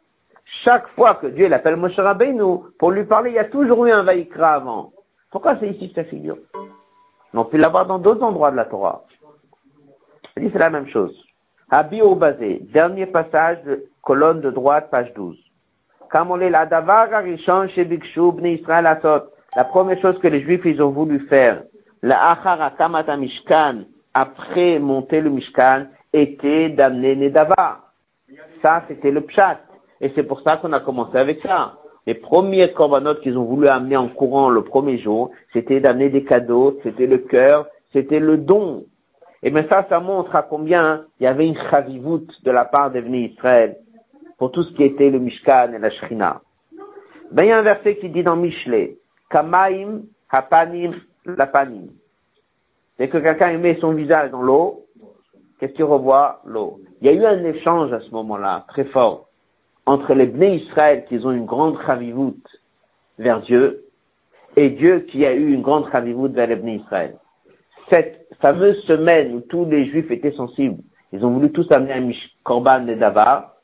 Chaque fois que Dieu l'appelle Moshe Rabbeinu, pour lui parler, il y a toujours eu un Vaikra avant. Pourquoi c'est ici que ça figure On peut l'avoir dans d'autres endroits de la Torah. Il dit c'est la même chose. Abi Basé, dernier passage, colonne de droite, page 12. La première chose que les Juifs ils ont voulu faire, la Achara Mishkan, après monter le Mishkan, était d'amener Nedava. Ça, c'était le Pshat. Et c'est pour ça qu'on a commencé avec ça. Les premiers corbanotes qu'ils ont voulu amener en courant le premier jour, c'était d'amener des cadeaux, c'était le cœur, c'était le don. Et bien ça, ça montre à combien il y avait une chavivout de la part des venus Israël pour tout ce qui était le Mishkan et la Shrina. Ben, il y a un verset qui dit dans Mishle, Kamaim, Hapanim, Lapanim. C'est que quelqu'un met son visage dans l'eau, qu'est-ce qu'il revoit? L'eau. Il y a eu un échange à ce moment-là, très fort, entre les Bnei Israël qui ont une grande chavivout vers Dieu, et Dieu qui a eu une grande chavivout vers les Bnei Israël fameuse semaine où tous les juifs étaient sensibles, ils ont voulu tous amener un korban de Davar,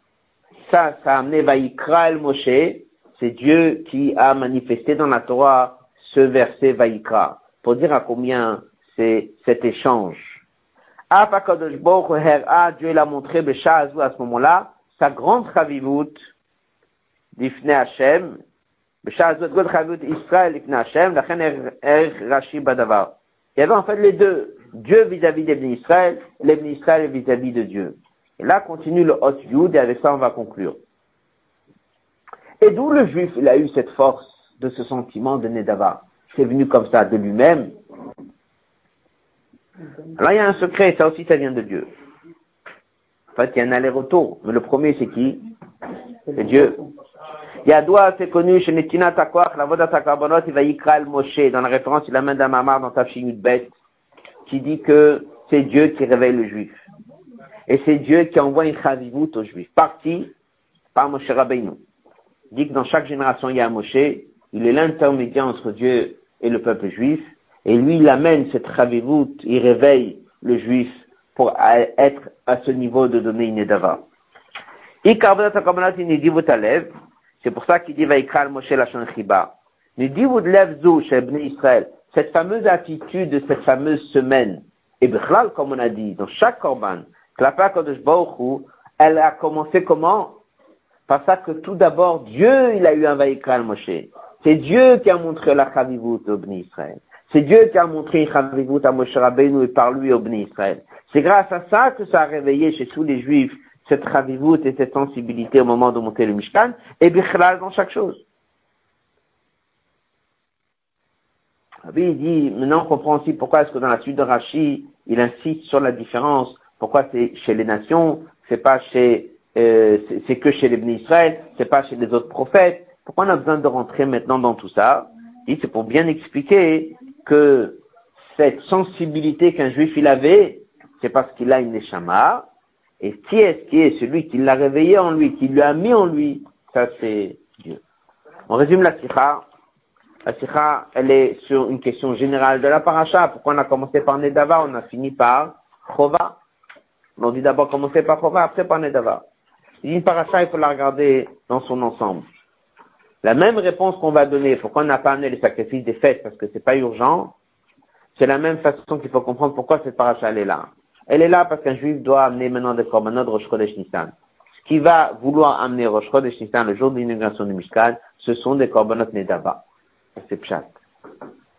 ça, ça a amené Vaïkra el Moshe, c'est Dieu qui a manifesté dans la Torah ce verset Vaïkra, pour dire à combien c'est cet échange. Dieu l'a montré, à ce moment-là, sa grande chavivut, d'Ifne Hashem, Israël, Ifne Hashem, la er Rashi Badavar. Il y avait en fait les deux. Dieu vis-à-vis des Israël, les Israël vis-à-vis de Dieu. Et là continue le Hot Yud et avec ça on va conclure. Et d'où le juif, il a eu cette force de ce sentiment de Nedava? C'est venu comme ça de lui-même. Alors il y a un secret, ça aussi ça vient de Dieu. En fait, il y a un aller-retour. Mais le premier c'est qui? C'est Dieu. Yadoua, c'est connu chez Netina Takwach, la Voda Takarbonot, il va y le Moshe. Dans la référence, il amène d'un mamar dans ta bête, qui dit que c'est Dieu qui réveille le juif. Et c'est Dieu qui envoie une chavivout aux juifs. Parti par Moshe Rabbeinu. Il dit que dans chaque génération, il y a un Moshe. Il est l'intermédiaire entre Dieu et le peuple juif. Et lui, il amène cette chavivout, il réveille le juif pour être à ce niveau de donner une edava. Il dit, vous c'est pour ça qu'il dit Vaikral Moshe Lachon Chiba. Israël, cette fameuse attitude de cette fameuse semaine, et Bichlal, comme on a dit, dans chaque korban, elle a commencé comment? Par ça que tout d'abord, Dieu, il a eu un Vaikral Moshe. C'est Dieu qui a montré la Chavivut au Bni Israël. C'est Dieu qui a montré Chavivut à Moshe Rabbeinu et par lui au Bni Israël. C'est grâce à ça que ça a réveillé chez tous les Juifs cette ravivout et cette sensibilité au moment de monter le Mishkan, et bichlal dans chaque chose. Oui, il dit, maintenant on comprend aussi pourquoi est-ce que dans la suite de Rashi, il insiste sur la différence, pourquoi c'est chez les nations, c'est pas chez, euh, c'est que chez les bénis Israël, c'est pas chez les autres prophètes. Pourquoi on a besoin de rentrer maintenant dans tout ça? Il c'est pour bien expliquer que cette sensibilité qu'un juif il avait, c'est parce qu'il a une neshama, et qui est-ce qui est celui qui l'a réveillé en lui, qui lui a mis en lui? Ça, c'est Dieu. On résume la sikha. La sikha, elle est sur une question générale de la paracha. Pourquoi on a commencé par Nedava, on a fini par Chova On dit d'abord commencer par Chova, après par Nedava. Une paracha, il faut la regarder dans son ensemble. La même réponse qu'on va donner, pourquoi on n'a pas amené les sacrifices des fêtes, parce que c'est pas urgent, c'est la même façon qu'il faut comprendre pourquoi cette paracha elle est là. Elle est là parce qu'un juif doit amener maintenant des korbanot Rosh Chodesh Nissan. Ce qui va vouloir amener Rosh Chodesh Nissan le jour de l'inauguration du Mishkan, ce sont des korbanot Nedava. C'est pshat.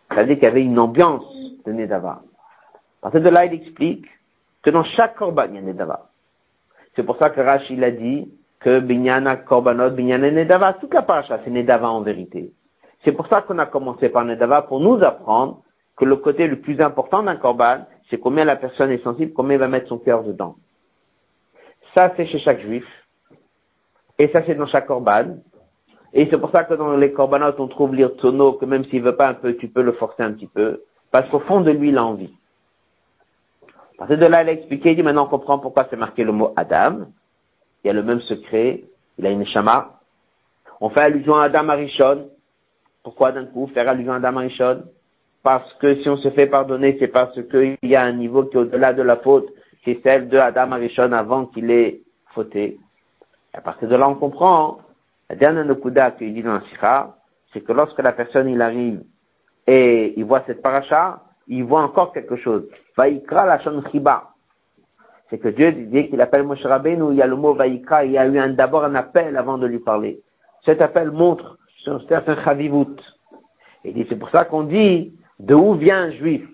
C'est-à-dire qu'il y avait une ambiance de Nedava. À partir de là, il explique que dans chaque korban, il y a Nedava. C'est pour ça que Rachid a dit que Binyana Korbanot, Binyana Nedava, toute la paracha, c'est Nedava en vérité. C'est pour ça qu'on a commencé par Nedava, pour nous apprendre que le côté le plus important d'un korban, c'est combien la personne est sensible, combien il va mettre son cœur dedans. Ça, c'est chez chaque juif. Et ça, c'est dans chaque korban. Et c'est pour ça que dans les korbanot, on trouve l'irtono, que même s'il veut pas un peu, tu peux le forcer un petit peu. Parce qu'au fond de lui, il a envie. À partir de là, il a expliqué, il dit maintenant on comprend pourquoi c'est marqué le mot Adam. Il y a le même secret, il a une shama. On fait allusion à Adam Arishon. Pourquoi d'un coup faire allusion à Adam Arishon? Parce que si on se fait pardonner, c'est parce qu'il y a un niveau qui est au-delà de la faute, qui est celle de Adam Arishon avant qu'il ait fauté. à partir de là, on comprend. La dernière Nokuda qu'il dit dans la c'est que lorsque la personne arrive et il voit cette paracha, il voit encore quelque chose. Vaikra la chiba. C'est que Dieu dit qu'il appelle Moshe Rabbeinu, il y a le mot Vaikra, il y a eu d'abord un appel avant de lui parler. Cet appel montre un certain chavivut. Et c'est pour ça qu'on dit, de où vient un juif?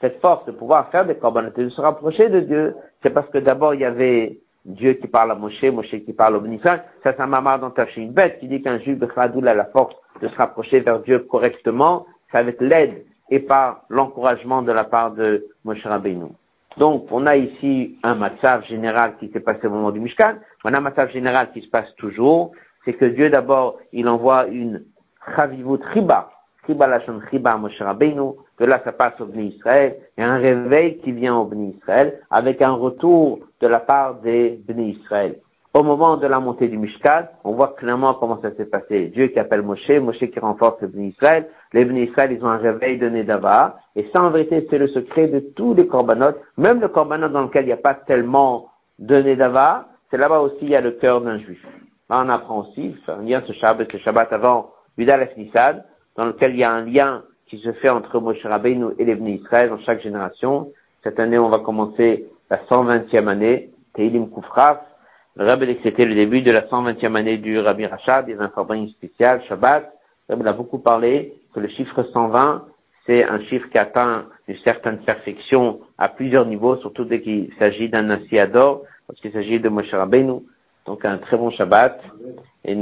Cette force de pouvoir faire des corbanotes de se rapprocher de Dieu, c'est parce que d'abord il y avait Dieu qui parle à Moshe, Moshe qui parle au bénissage. Ça, c'est un mamar dans une bête qui dit qu'un juif, a la force de se rapprocher vers Dieu correctement, c'est avec l'aide et par l'encouragement de la part de Moshe Rabbeinu. Donc, on a ici un matzav général qui s'est passé au moment du Mishkan, on a un matzav général qui se passe toujours, c'est que Dieu d'abord, il envoie une chavivut riba, que là ça passe au Bni Israël, et un réveil qui vient au Bni Israël, avec un retour de la part des Bni Israël. Au moment de la montée du Mishkan, on voit clairement comment ça s'est passé. Dieu qui appelle Moshe, Moshe qui renforce le Bni Israël, les Bni Israël, ils ont un réveil de Nedava, et ça en vérité, c'est le secret de tous les korbanot, même le korbanot dans lequel il n'y a pas tellement de Nedava, c'est là-bas aussi il y a le cœur d'un juif. Là, on apprend aussi, un lien ce Shabbat, ce Shabbat avant Vidal Nissan, dans lequel il y a un lien qui se fait entre Moshe Rabbeinu et les Israël dans chaque génération. Cette année, on va commencer la 120e année, Teilim Koufraf, le Rabbi c'était le début de la 120e année du Rabbi Rachad, des informations spéciales, Shabbat. Le Rabbi a beaucoup parlé que le chiffre 120, c'est un chiffre qui atteint une certaine perfection à plusieurs niveaux, surtout dès qu'il s'agit d'un Nasiador, parce qu'il s'agit de Moshe Rabbeinu. Donc un très bon Shabbat. Et